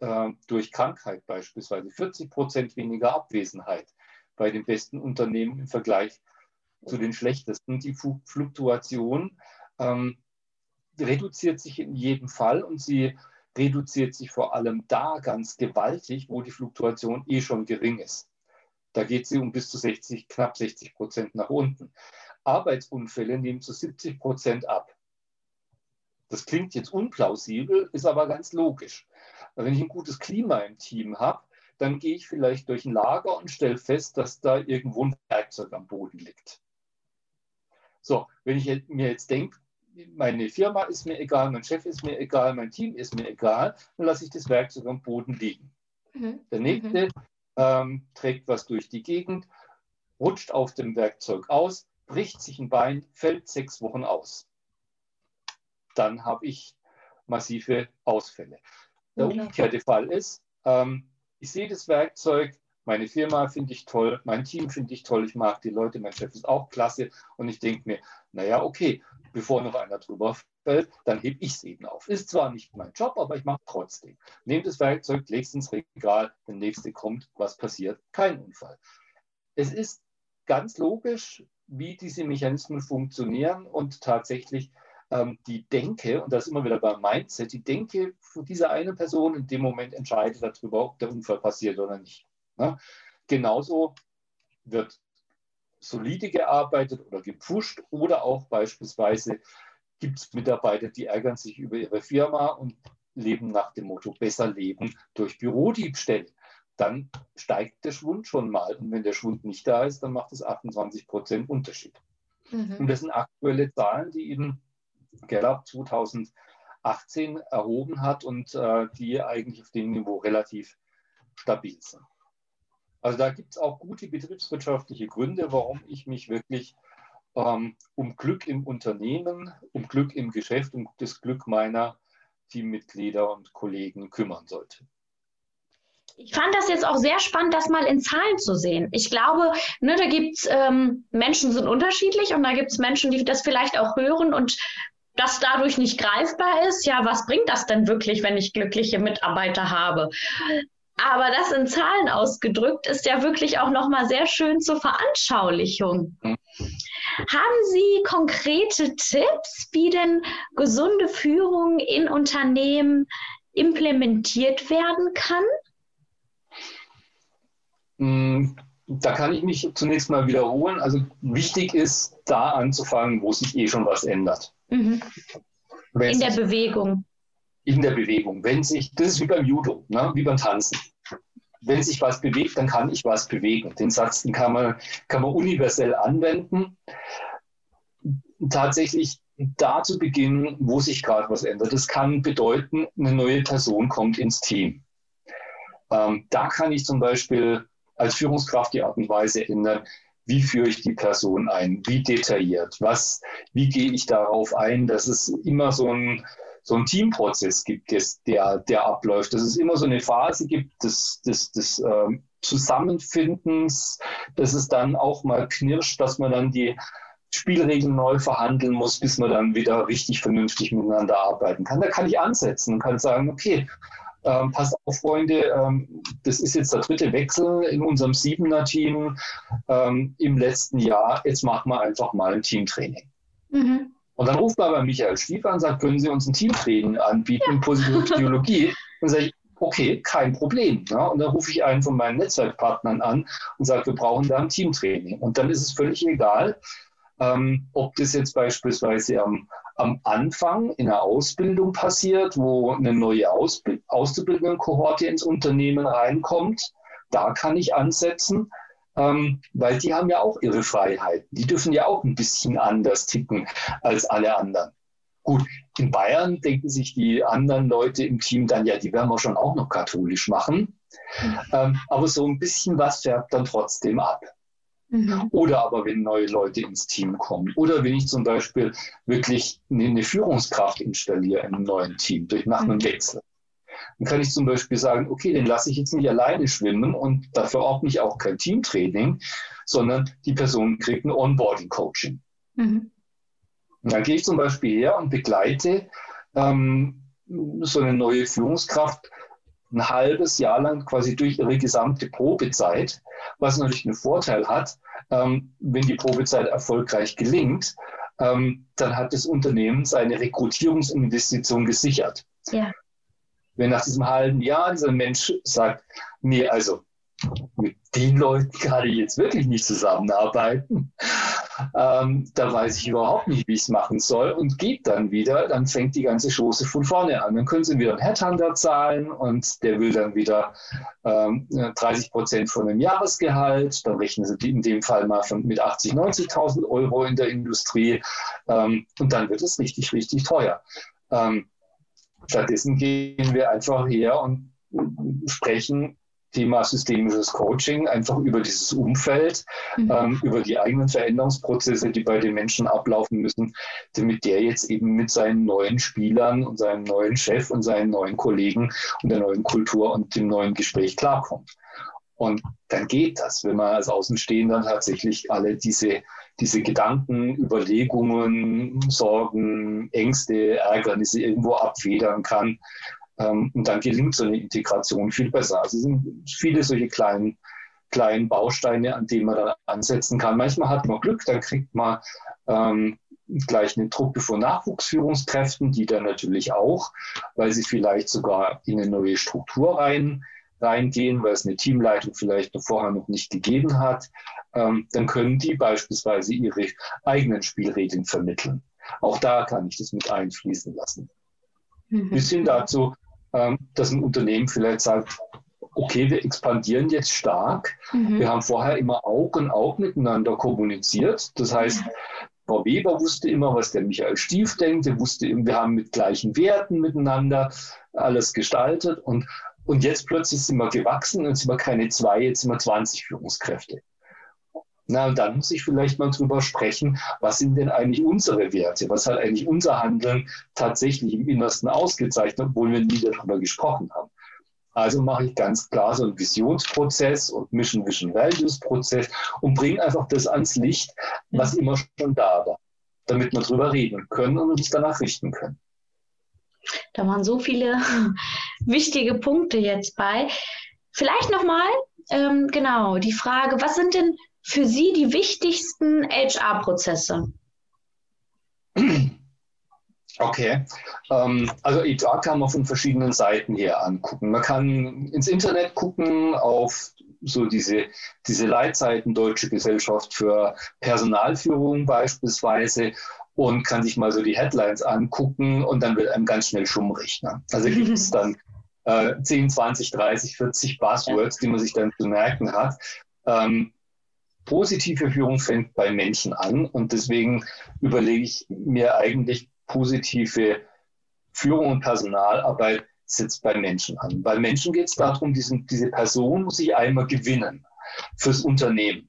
[SPEAKER 2] äh, durch Krankheit beispielsweise. 40 Prozent weniger Abwesenheit bei den besten Unternehmen im Vergleich zu den schlechtesten. Die Fluktuation ähm, reduziert sich in jedem Fall und sie reduziert sich vor allem da ganz gewaltig, wo die Fluktuation eh schon gering ist. Da geht sie um bis zu 60, knapp 60 Prozent nach unten. Arbeitsunfälle nehmen zu 70 Prozent ab. Das klingt jetzt unplausibel, ist aber ganz logisch. Wenn ich ein gutes Klima im Team habe, dann gehe ich vielleicht durch ein Lager und stelle fest, dass da irgendwo ein Werkzeug am Boden liegt. So, wenn ich mir jetzt denke, meine Firma ist mir egal, mein Chef ist mir egal, mein Team ist mir egal, dann lasse ich das Werkzeug am Boden liegen. Mhm. Der nächste mhm. ähm, trägt was durch die Gegend, rutscht auf dem Werkzeug aus, bricht sich ein Bein, fällt sechs Wochen aus. Dann habe ich massive Ausfälle. Der umgekehrte Fall ist, ähm, ich sehe das Werkzeug, meine Firma finde ich toll, mein Team finde ich toll, ich mag die Leute, mein Chef ist auch klasse und ich denke mir, naja, okay, bevor noch einer drüber fällt, dann hebe ich es eben auf. Ist zwar nicht mein Job, aber ich mache trotzdem. Nehmt das Werkzeug, legt es ins Regal, der nächste kommt, was passiert? Kein Unfall. Es ist ganz logisch, wie diese Mechanismen funktionieren und tatsächlich ähm, die Denke, und das ist immer wieder beim Mindset, die Denke dieser einen Person in dem Moment entscheidet darüber, ob der Unfall passiert oder nicht. Ne? Genauso wird solide gearbeitet oder gepusht oder auch beispielsweise gibt es Mitarbeiter, die ärgern sich über ihre Firma und leben nach dem Motto besser leben durch Bürodiebstähle. Dann steigt der Schwund schon mal. Und wenn der Schwund nicht da ist, dann macht es 28 Prozent Unterschied. Mhm. Und das sind aktuelle Zahlen, die eben Gallup 2018 erhoben hat und äh, die eigentlich auf dem Niveau relativ stabil sind. Also da gibt es auch gute betriebswirtschaftliche Gründe, warum ich mich wirklich ähm, um Glück im Unternehmen, um Glück im Geschäft, um das Glück meiner Teammitglieder und Kollegen kümmern sollte.
[SPEAKER 1] Ich fand das jetzt auch sehr spannend, das mal in Zahlen zu sehen. Ich glaube, ne, da gibt es ähm, Menschen sind unterschiedlich und da gibt es Menschen, die das vielleicht auch hören und das dadurch nicht greifbar ist. Ja, was bringt das denn wirklich, wenn ich glückliche Mitarbeiter habe? Aber das in Zahlen ausgedrückt ist ja wirklich auch nochmal sehr schön zur Veranschaulichung. Mhm. Haben Sie konkrete Tipps, wie denn gesunde Führung in Unternehmen implementiert werden kann?
[SPEAKER 2] Mm, da kann ich mich zunächst mal wiederholen. Also wichtig ist, da anzufangen, wo sich eh schon was ändert. Mhm.
[SPEAKER 1] In der Bewegung
[SPEAKER 2] in der Bewegung. Wenn sich, das ist wie beim Judo, ne? wie beim Tanzen. Wenn sich was bewegt, dann kann ich was bewegen. Den Satz den kann, man, kann man universell anwenden. Tatsächlich da zu beginnen, wo sich gerade was ändert. Das kann bedeuten, eine neue Person kommt ins Team. Ähm, da kann ich zum Beispiel als Führungskraft die Art und Weise ändern, wie führe ich die Person ein, wie detailliert, was, wie gehe ich darauf ein, dass es immer so ein, so einen Teamprozess gibt, der, der abläuft, dass es immer so eine Phase gibt des, des, des ähm, Zusammenfindens, dass es dann auch mal knirscht, dass man dann die Spielregeln neu verhandeln muss, bis man dann wieder richtig vernünftig miteinander arbeiten kann. Da kann ich ansetzen und kann sagen, okay, ähm, passt auf, Freunde, ähm, das ist jetzt der dritte Wechsel in unserem Siebener-Team ähm, im letzten Jahr. Jetzt machen wir einfach mal ein Teamtraining. Mhm. Und dann ruft man bei Michael Stiefer und sagt, können Sie uns ein Teamtraining anbieten in positive <laughs> Psychologie? Und sage ich, okay, kein Problem. Ja? Und dann rufe ich einen von meinen Netzwerkpartnern an und sage, wir brauchen da ein Teamtraining. Und dann ist es völlig egal, ähm, ob das jetzt beispielsweise am, am Anfang in der Ausbildung passiert, wo eine neue Ausbild Auszubildenden-Kohorte ins Unternehmen reinkommt. Da kann ich ansetzen, ähm, weil die haben ja auch ihre Freiheiten. Die dürfen ja auch ein bisschen anders ticken als alle anderen. Gut, in Bayern denken sich die anderen Leute im Team dann, ja, die werden wir schon auch noch katholisch machen. Mhm. Ähm, aber so ein bisschen was färbt dann trotzdem ab. Mhm. Oder aber wenn neue Leute ins Team kommen. Oder wenn ich zum Beispiel wirklich eine, eine Führungskraft installiere in einem neuen Team durch nach einem mhm. Wechsel. Dann kann ich zum Beispiel sagen, okay, den lasse ich jetzt nicht alleine schwimmen und dafür ordne ich auch kein Teamtraining, sondern die Person kriegt ein Onboarding-Coaching. Mhm. Dann gehe ich zum Beispiel her und begleite ähm, so eine neue Führungskraft ein halbes Jahr lang quasi durch ihre gesamte Probezeit, was natürlich einen Vorteil hat, ähm, wenn die Probezeit erfolgreich gelingt, ähm, dann hat das Unternehmen seine Rekrutierungsinvestition gesichert. Ja. Wenn nach diesem halben Jahr dieser Mensch sagt, nee, also mit den Leuten ich jetzt wirklich nicht zusammenarbeiten, ähm, da weiß ich überhaupt nicht, wie ich es machen soll und geht dann wieder, dann fängt die ganze Chose von vorne an. Dann können sie wieder einen Headhunter zahlen und der will dann wieder ähm, 30 Prozent von dem Jahresgehalt, dann rechnen sie in dem Fall mal von, mit 80.000, 90.000 Euro in der Industrie ähm, und dann wird es richtig, richtig teuer. Ähm, stattdessen gehen wir einfach her und sprechen Thema systemisches Coaching, einfach über dieses Umfeld, mhm. ähm, über die eigenen Veränderungsprozesse, die bei den Menschen ablaufen müssen, damit der jetzt eben mit seinen neuen Spielern und seinem neuen Chef und seinen neuen Kollegen und der neuen Kultur und dem neuen Gespräch klarkommt. Und dann geht das, wenn man als Außenstehender tatsächlich alle diese, diese Gedanken, Überlegungen, Sorgen, Ängste, Ärgernisse irgendwo abfedern kann ähm, und dann gelingt so eine Integration viel besser. Also es sind viele solche kleinen, kleinen Bausteine, an denen man dann ansetzen kann. Manchmal hat man Glück, dann kriegt man ähm, gleich eine Truppe von Nachwuchsführungskräften, die dann natürlich auch, weil sie vielleicht sogar in eine neue Struktur rein, reingehen, weil es eine Teamleitung vielleicht noch vorher noch nicht gegeben hat, ähm, dann können die beispielsweise ihre eigenen Spielregeln vermitteln. Auch da kann ich das mit einfließen lassen. Mhm. Bis hin dazu, dass ein Unternehmen vielleicht sagt, okay, wir expandieren jetzt stark. Mhm. Wir haben vorher immer Aug in Aug miteinander kommuniziert. Das heißt, Frau Weber wusste immer, was der Michael Stief denkt. Er wusste, wir haben mit gleichen Werten miteinander alles gestaltet. Und, und jetzt plötzlich sind wir gewachsen und sind wir keine zwei, jetzt sind wir 20 Führungskräfte. Na, und dann muss ich vielleicht mal drüber sprechen, was sind denn eigentlich unsere Werte? Was hat eigentlich unser Handeln tatsächlich im Innersten ausgezeichnet, obwohl wir nie darüber gesprochen haben? Also mache ich ganz klar so einen Visionsprozess und Mission Vision Values Prozess und bringe einfach das ans Licht, was immer schon da war, damit wir drüber reden können und uns danach richten können.
[SPEAKER 1] Da waren so viele <laughs> wichtige Punkte jetzt bei. Vielleicht nochmal, ähm, genau, die Frage, was sind denn für Sie die wichtigsten HR-Prozesse?
[SPEAKER 2] Okay, ähm, also HR kann man von verschiedenen Seiten her angucken. Man kann ins Internet gucken auf so diese, diese Leitseiten Deutsche Gesellschaft für Personalführung beispielsweise und kann sich mal so die Headlines angucken und dann wird einem ganz schnell schummrig. Ne? Also <laughs> gibt es dann äh, 10, 20, 30, 40 Buzzwords, die man sich dann zu merken hat. Ähm, positive Führung fängt bei Menschen an und deswegen überlege ich mir eigentlich positive Führung und Personalarbeit sitzt bei Menschen an. Bei Menschen geht es darum, diesen, diese Person muss ich einmal gewinnen fürs Unternehmen.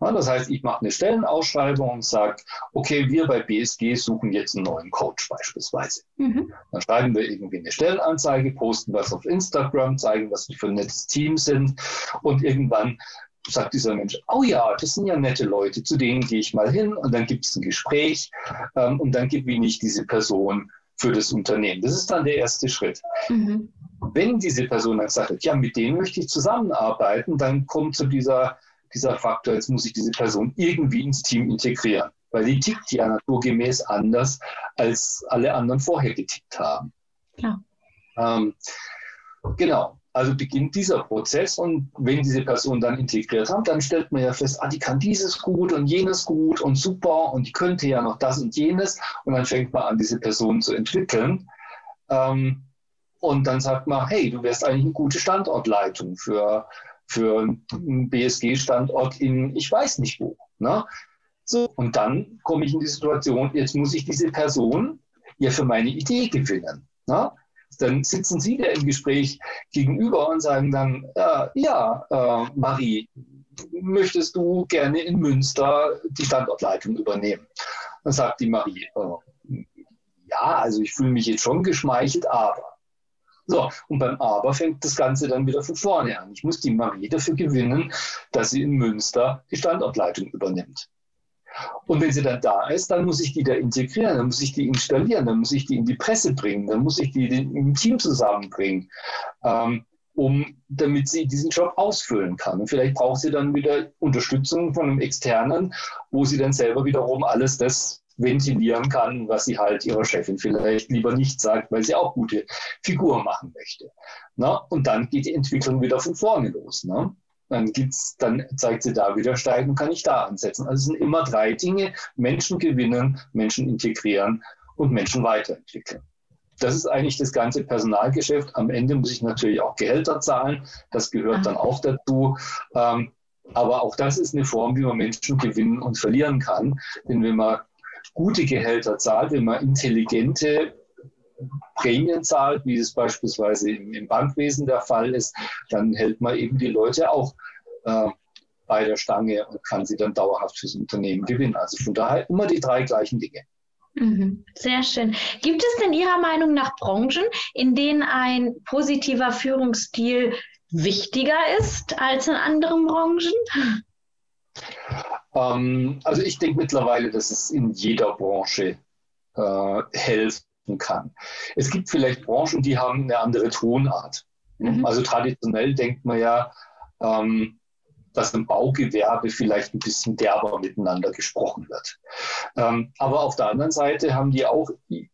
[SPEAKER 2] Ja, das heißt, ich mache eine Stellenausschreibung und sage, okay, wir bei BSG suchen jetzt einen neuen Coach beispielsweise. Mhm. Dann schreiben wir irgendwie eine Stellenanzeige, posten was auf Instagram, zeigen, was wir für ein nettes Team sind und irgendwann sagt dieser Mensch, oh ja, das sind ja nette Leute, zu denen gehe ich mal hin und dann gibt es ein Gespräch ähm, und dann gewinne ich diese Person für das Unternehmen. Das ist dann der erste Schritt. Mhm. Wenn diese Person dann sagt, ja, mit denen möchte ich zusammenarbeiten, dann kommt zu dieser, dieser Faktor, jetzt muss ich diese Person irgendwie ins Team integrieren, weil die tickt ja naturgemäß anders, als alle anderen vorher getickt haben. Ja. Ähm, genau. Also beginnt dieser Prozess und wenn diese Person dann integriert hat, dann stellt man ja fest, ah, die kann dieses gut und jenes gut und super und die könnte ja noch das und jenes und dann fängt man an, diese Person zu entwickeln. Ähm, und dann sagt man, hey, du wärst eigentlich eine gute Standortleitung für, für einen BSG-Standort in ich weiß nicht wo. Ne? So, und dann komme ich in die Situation, jetzt muss ich diese Person ja für meine Idee gewinnen. Ne? Dann sitzen Sie der im Gespräch gegenüber und sagen dann, äh, ja, äh, Marie, möchtest du gerne in Münster die Standortleitung übernehmen? Dann sagt die Marie, äh, ja, also ich fühle mich jetzt schon geschmeichelt, aber. So, und beim Aber fängt das Ganze dann wieder von vorne an. Ich muss die Marie dafür gewinnen, dass sie in Münster die Standortleitung übernimmt. Und wenn sie dann da ist, dann muss ich die da integrieren, dann muss ich die installieren, dann muss ich die in die Presse bringen, dann muss ich die im Team zusammenbringen, ähm, um, damit sie diesen Job ausfüllen kann. Und vielleicht braucht sie dann wieder Unterstützung von einem Externen, wo sie dann selber wiederum alles das ventilieren kann, was sie halt ihrer Chefin vielleicht lieber nicht sagt, weil sie auch gute Figuren machen möchte. Na? Und dann geht die Entwicklung wieder von vorne los. Ne? Dann gibt's, dann zeigt sie da wieder steigen, kann ich da ansetzen. Also es sind immer drei Dinge: Menschen gewinnen, Menschen integrieren und Menschen weiterentwickeln. Das ist eigentlich das ganze Personalgeschäft. Am Ende muss ich natürlich auch Gehälter zahlen. Das gehört dann auch dazu. Ähm, aber auch das ist eine Form, wie man Menschen gewinnen und verlieren kann. Denn wenn man gute Gehälter zahlt, wenn man intelligente Prämien zahlt, wie es beispielsweise im, im, Bankwesen der Fall ist, dann hält man eben die Leute auch äh, bei der Stange und kann sie dann dauerhaft fürs Unternehmen gewinnen. Also von daher immer die drei gleichen Dinge.
[SPEAKER 1] Mhm. Sehr schön. Gibt es denn Ihrer Meinung nach Branchen, in denen ein positiver Führungsstil wichtiger ist als in anderen Branchen?
[SPEAKER 2] Ähm, also ich denke mittlerweile, dass es in jeder Branche äh, hilft, kann. Es gibt vielleicht Branchen, die haben eine andere Tonart. Mhm. Also traditionell denkt man ja, ähm, dass im Baugewerbe vielleicht ein bisschen derber miteinander gesprochen wird. Ähm, aber auf der anderen Seite haben die auch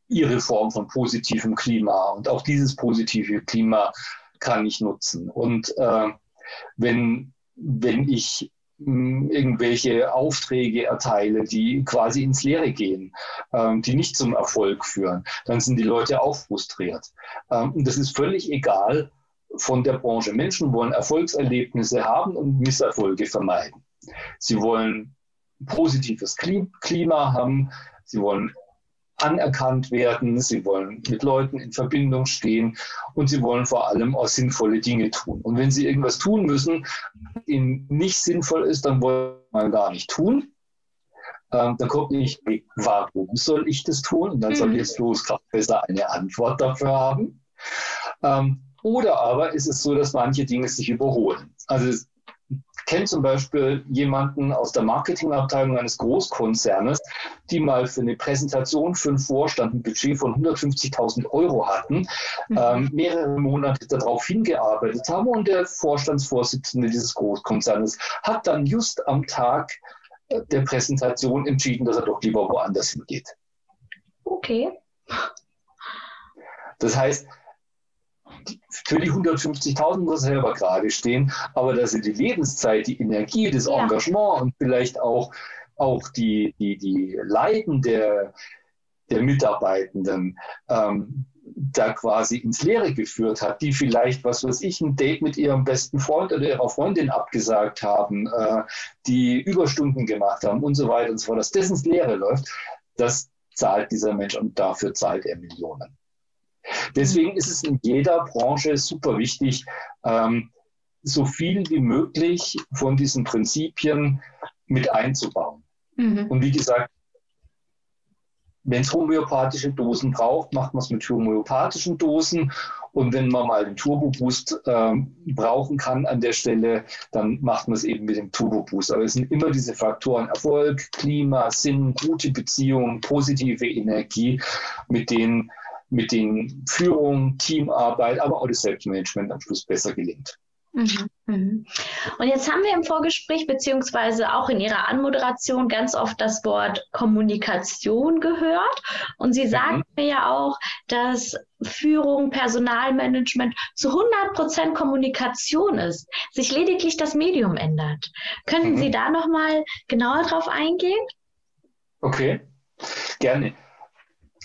[SPEAKER 2] ihre Form von positivem Klima und auch dieses positive Klima kann ich nutzen. Und äh, wenn, wenn ich irgendwelche Aufträge erteile, die quasi ins Leere gehen, ähm, die nicht zum Erfolg führen, dann sind die Leute auch frustriert. Ähm, und das ist völlig egal von der Branche. Menschen wollen Erfolgserlebnisse haben und Misserfolge vermeiden. Sie wollen positives Klima haben, sie wollen anerkannt werden, sie wollen mit Leuten in Verbindung stehen und sie wollen vor allem auch sinnvolle Dinge tun. Und wenn sie irgendwas tun müssen, ihnen nicht sinnvoll ist, dann wollen sie gar nicht tun. Ähm, dann kommt nicht, warum soll ich das tun? Und dann mhm. soll jetzt Führungskraft besser eine Antwort dafür haben. Ähm, oder aber ist es so, dass manche Dinge sich überholen. Also kenne zum Beispiel jemanden aus der Marketingabteilung eines Großkonzernes, die mal für eine Präsentation für einen Vorstand ein Budget von 150.000 Euro hatten, mhm. ähm, mehrere Monate darauf hingearbeitet haben und der Vorstandsvorsitzende dieses Großkonzernes hat dann just am Tag äh, der Präsentation entschieden, dass er doch lieber woanders hingeht.
[SPEAKER 1] Okay.
[SPEAKER 2] Das heißt, für die 150.000 muss er selber gerade stehen, aber dass er die Lebenszeit, die Energie, das ja. Engagement und vielleicht auch, auch die, die, die Leiden der, der Mitarbeitenden ähm, da quasi ins Leere geführt hat, die vielleicht, was weiß ich, ein Date mit ihrem besten Freund oder ihrer Freundin abgesagt haben, äh, die Überstunden gemacht haben und so weiter und so fort, dass das ins Leere läuft, das zahlt dieser Mensch und dafür zahlt er Millionen. Deswegen ist es in jeder Branche super wichtig, ähm, so viel wie möglich von diesen Prinzipien mit einzubauen. Mhm. Und wie gesagt, wenn es homöopathische Dosen braucht, macht man es mit homöopathischen Dosen. Und wenn man mal den Turbo-Boost äh, brauchen kann an der Stelle, dann macht man es eben mit dem Turbo-Boost. Aber es sind immer diese Faktoren Erfolg, Klima, Sinn, gute Beziehungen, positive Energie, mit denen mit den Führung, Teamarbeit, aber auch das Selbstmanagement am Schluss besser gelingt.
[SPEAKER 1] Mhm, mhm. Und jetzt haben wir im Vorgespräch beziehungsweise auch in Ihrer Anmoderation ganz oft das Wort Kommunikation gehört. Und Sie sagen mhm. mir ja auch, dass Führung, Personalmanagement zu 100 Prozent Kommunikation ist, sich lediglich das Medium ändert. Könnten mhm. Sie da nochmal genauer drauf eingehen?
[SPEAKER 2] Okay, gerne.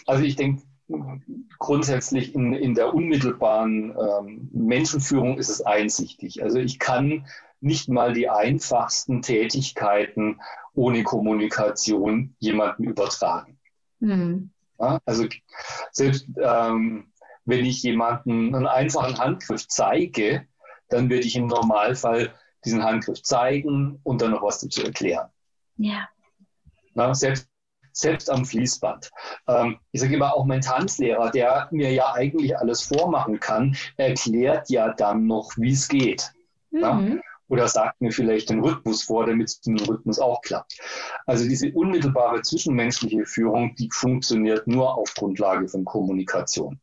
[SPEAKER 2] Also ich denke, grundsätzlich in, in der unmittelbaren ähm, Menschenführung ist es einsichtig. Also ich kann nicht mal die einfachsten Tätigkeiten ohne Kommunikation jemanden übertragen. Mhm. Ja, also selbst ähm, wenn ich jemanden einen einfachen Handgriff zeige, dann würde ich im Normalfall diesen Handgriff zeigen und dann noch was dazu erklären. Ja. Na, selbst selbst am Fließband. Ähm, ich sage immer, auch mein Tanzlehrer, der mir ja eigentlich alles vormachen kann, erklärt ja dann noch, wie es geht. Mhm. Oder sagt mir vielleicht den Rhythmus vor, damit es mit dem Rhythmus auch klappt. Also diese unmittelbare zwischenmenschliche Führung, die funktioniert nur auf Grundlage von Kommunikation.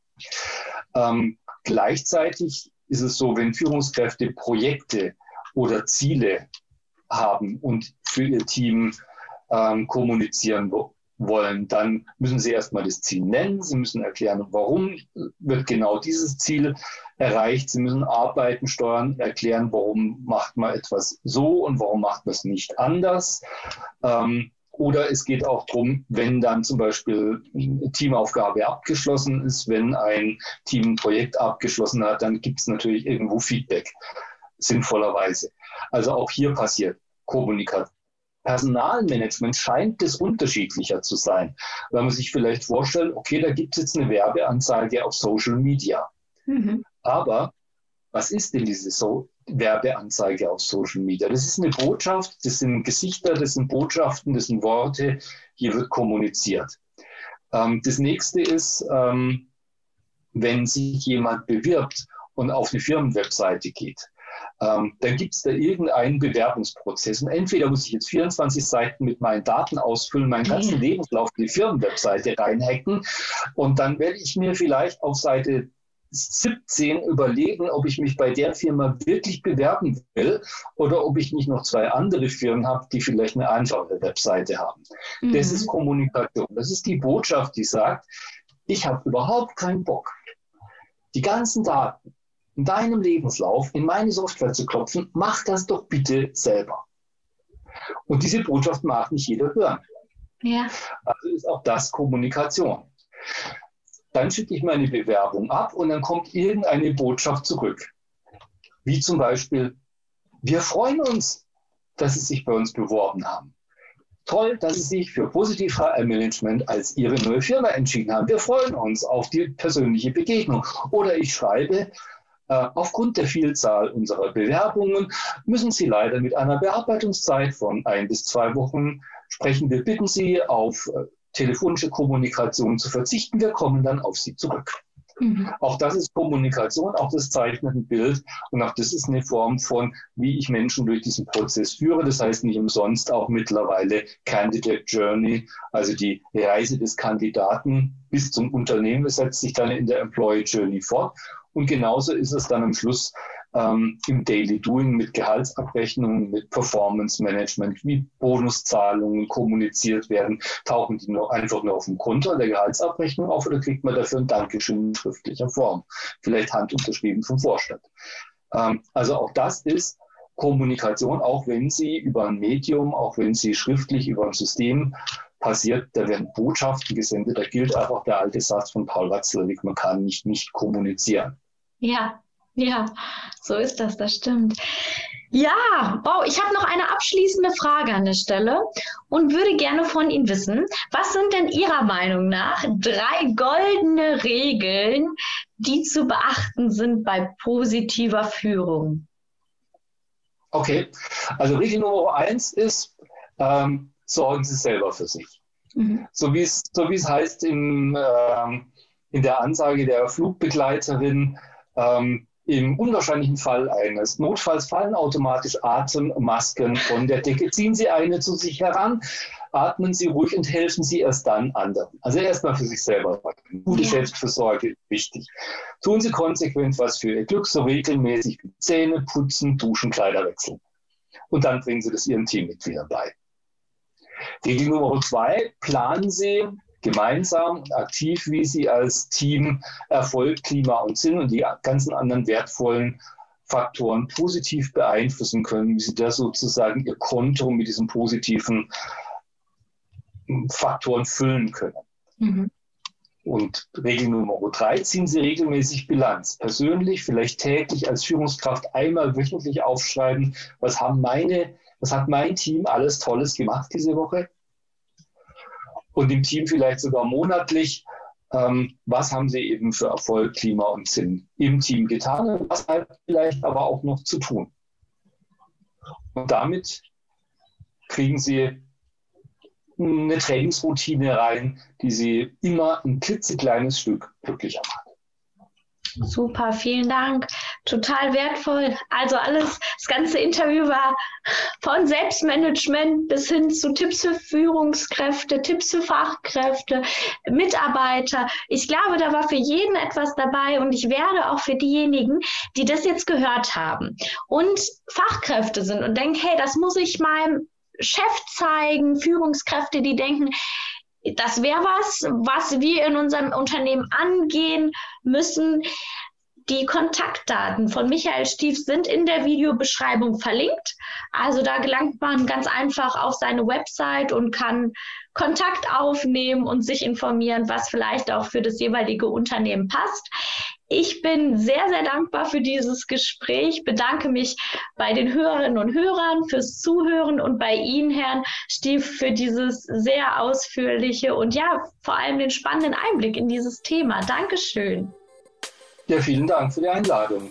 [SPEAKER 2] Ähm, gleichzeitig ist es so, wenn Führungskräfte Projekte oder Ziele haben und für ihr Team ähm, kommunizieren wollen, dann müssen Sie erstmal das Ziel nennen. Sie müssen erklären, warum wird genau dieses Ziel erreicht. Sie müssen Arbeiten steuern, erklären, warum macht man etwas so und warum macht man es nicht anders. Ähm, oder es geht auch darum, wenn dann zum Beispiel eine Teamaufgabe abgeschlossen ist, wenn ein Team ein Projekt abgeschlossen hat, dann gibt es natürlich irgendwo Feedback, sinnvollerweise. Also auch hier passiert Kommunikation. Personalmanagement scheint es unterschiedlicher zu sein. Weil man sich vielleicht vorstellt, okay, da gibt es jetzt eine Werbeanzeige auf Social Media. Mhm. Aber was ist denn diese so Werbeanzeige auf Social Media? Das ist eine Botschaft, das sind Gesichter, das sind Botschaften, das sind Worte, hier wird kommuniziert. Ähm, das nächste ist, ähm, wenn sich jemand bewirbt und auf eine Firmenwebseite geht, ähm, dann gibt es da irgendeinen Bewerbungsprozess. Und entweder muss ich jetzt 24 Seiten mit meinen Daten ausfüllen, meinen ganzen Lebenslauf in die Firmenwebseite reinhacken und dann werde ich mir vielleicht auf Seite 17 überlegen, ob ich mich bei der Firma wirklich bewerben will oder ob ich nicht noch zwei andere Firmen habe, die vielleicht eine einfache Webseite haben. Mhm. Das ist Kommunikation. Das ist die Botschaft, die sagt, ich habe überhaupt keinen Bock, die ganzen Daten in deinem Lebenslauf in meine Software zu klopfen, mach das doch bitte selber. Und diese Botschaft mag nicht jeder hören. Ja. Also ist auch das Kommunikation. Dann schicke ich meine Bewerbung ab und dann kommt irgendeine Botschaft zurück. Wie zum Beispiel, wir freuen uns, dass Sie sich bei uns beworben haben. Toll, dass Sie sich für Positiv HR Management als Ihre neue Firma entschieden haben. Wir freuen uns auf die persönliche Begegnung. Oder ich schreibe, aufgrund der Vielzahl unserer Bewerbungen müssen Sie leider mit einer Bearbeitungszeit von ein bis zwei Wochen sprechen. Wir bitten Sie, auf äh, telefonische Kommunikation zu verzichten. Wir kommen dann auf Sie zurück. Mhm. Auch das ist Kommunikation, auch das zeichnet ein Bild und auch das ist eine Form von, wie ich Menschen durch diesen Prozess führe. Das heißt nicht umsonst auch mittlerweile Candidate Journey, also die Reise des Kandidaten bis zum Unternehmen, das setzt sich dann in der Employee Journey fort. Und genauso ist es dann am Schluss ähm, im Daily Doing mit Gehaltsabrechnungen, mit Performance Management, wie Bonuszahlungen kommuniziert werden. Tauchen die nur einfach nur auf dem Konto der Gehaltsabrechnung auf oder kriegt man dafür ein Dankeschön in schriftlicher Form? Vielleicht handunterschrieben vom Vorstand. Ähm, also auch das ist Kommunikation, auch wenn sie über ein Medium, auch wenn sie schriftlich über ein System passiert, da werden Botschaften gesendet. Da gilt einfach der alte Satz von Paul Watzlawick, man kann nicht nicht kommunizieren.
[SPEAKER 1] Ja, ja, so ist das, das stimmt. Ja, wow, ich habe noch eine abschließende Frage an der Stelle und würde gerne von Ihnen wissen, was sind denn Ihrer Meinung nach drei goldene Regeln, die zu beachten sind bei positiver Führung?
[SPEAKER 2] Okay, also Regel Nummer eins ist, ähm, sorgen Sie selber für sich. Mhm. So wie es so wie es heißt im, ähm, in der Ansage der Flugbegleiterin, ähm, im unwahrscheinlichen Fall eines Notfalls fallen automatisch Atemmasken von der Decke. Ziehen Sie eine zu sich heran. atmen Sie ruhig und helfen Sie erst dann anderen. Also erstmal für sich selber. Gute ja. Selbstversorge ist wichtig. Tun Sie konsequent was für Ihr Glück, so regelmäßig wie Zähne putzen, duschen, Kleider wechseln. Und dann bringen Sie das Ihren Teammitgliedern bei. Regel Nummer zwei, planen Sie gemeinsam und aktiv, wie Sie als Team Erfolg, Klima und Sinn und die ganzen anderen wertvollen Faktoren positiv beeinflussen können, wie Sie da sozusagen Ihr Konto mit diesen positiven Faktoren füllen können. Mhm. Und Regel Nummer drei, ziehen Sie regelmäßig Bilanz. Persönlich, vielleicht täglich als Führungskraft einmal wöchentlich aufschreiben, was haben meine, was hat mein Team alles Tolles gemacht diese Woche? Und im Team vielleicht sogar monatlich, ähm, was haben sie eben für Erfolg, Klima und Sinn im Team getan und was halt vielleicht aber auch noch zu tun. Und damit kriegen sie eine Trainingsroutine rein, die sie immer ein klitzekleines Stück glücklicher macht.
[SPEAKER 1] Super, vielen Dank. Total wertvoll. Also alles, das ganze Interview war von Selbstmanagement bis hin zu Tipps für Führungskräfte, Tipps für Fachkräfte, Mitarbeiter. Ich glaube, da war für jeden etwas dabei und ich werde auch für diejenigen, die das jetzt gehört haben und Fachkräfte sind und denken, hey, das muss ich meinem Chef zeigen, Führungskräfte, die denken, das wäre was, was wir in unserem Unternehmen angehen müssen. Die Kontaktdaten von Michael Stief sind in der Videobeschreibung verlinkt. Also da gelangt man ganz einfach auf seine Website und kann Kontakt aufnehmen und sich informieren, was vielleicht auch für das jeweilige Unternehmen passt. Ich bin sehr, sehr dankbar für dieses Gespräch, bedanke mich bei den Hörerinnen und Hörern fürs Zuhören und bei Ihnen, Herrn Stief, für dieses sehr ausführliche und ja, vor allem den spannenden Einblick in dieses Thema. Dankeschön.
[SPEAKER 2] Ja, vielen Dank für die Einladung.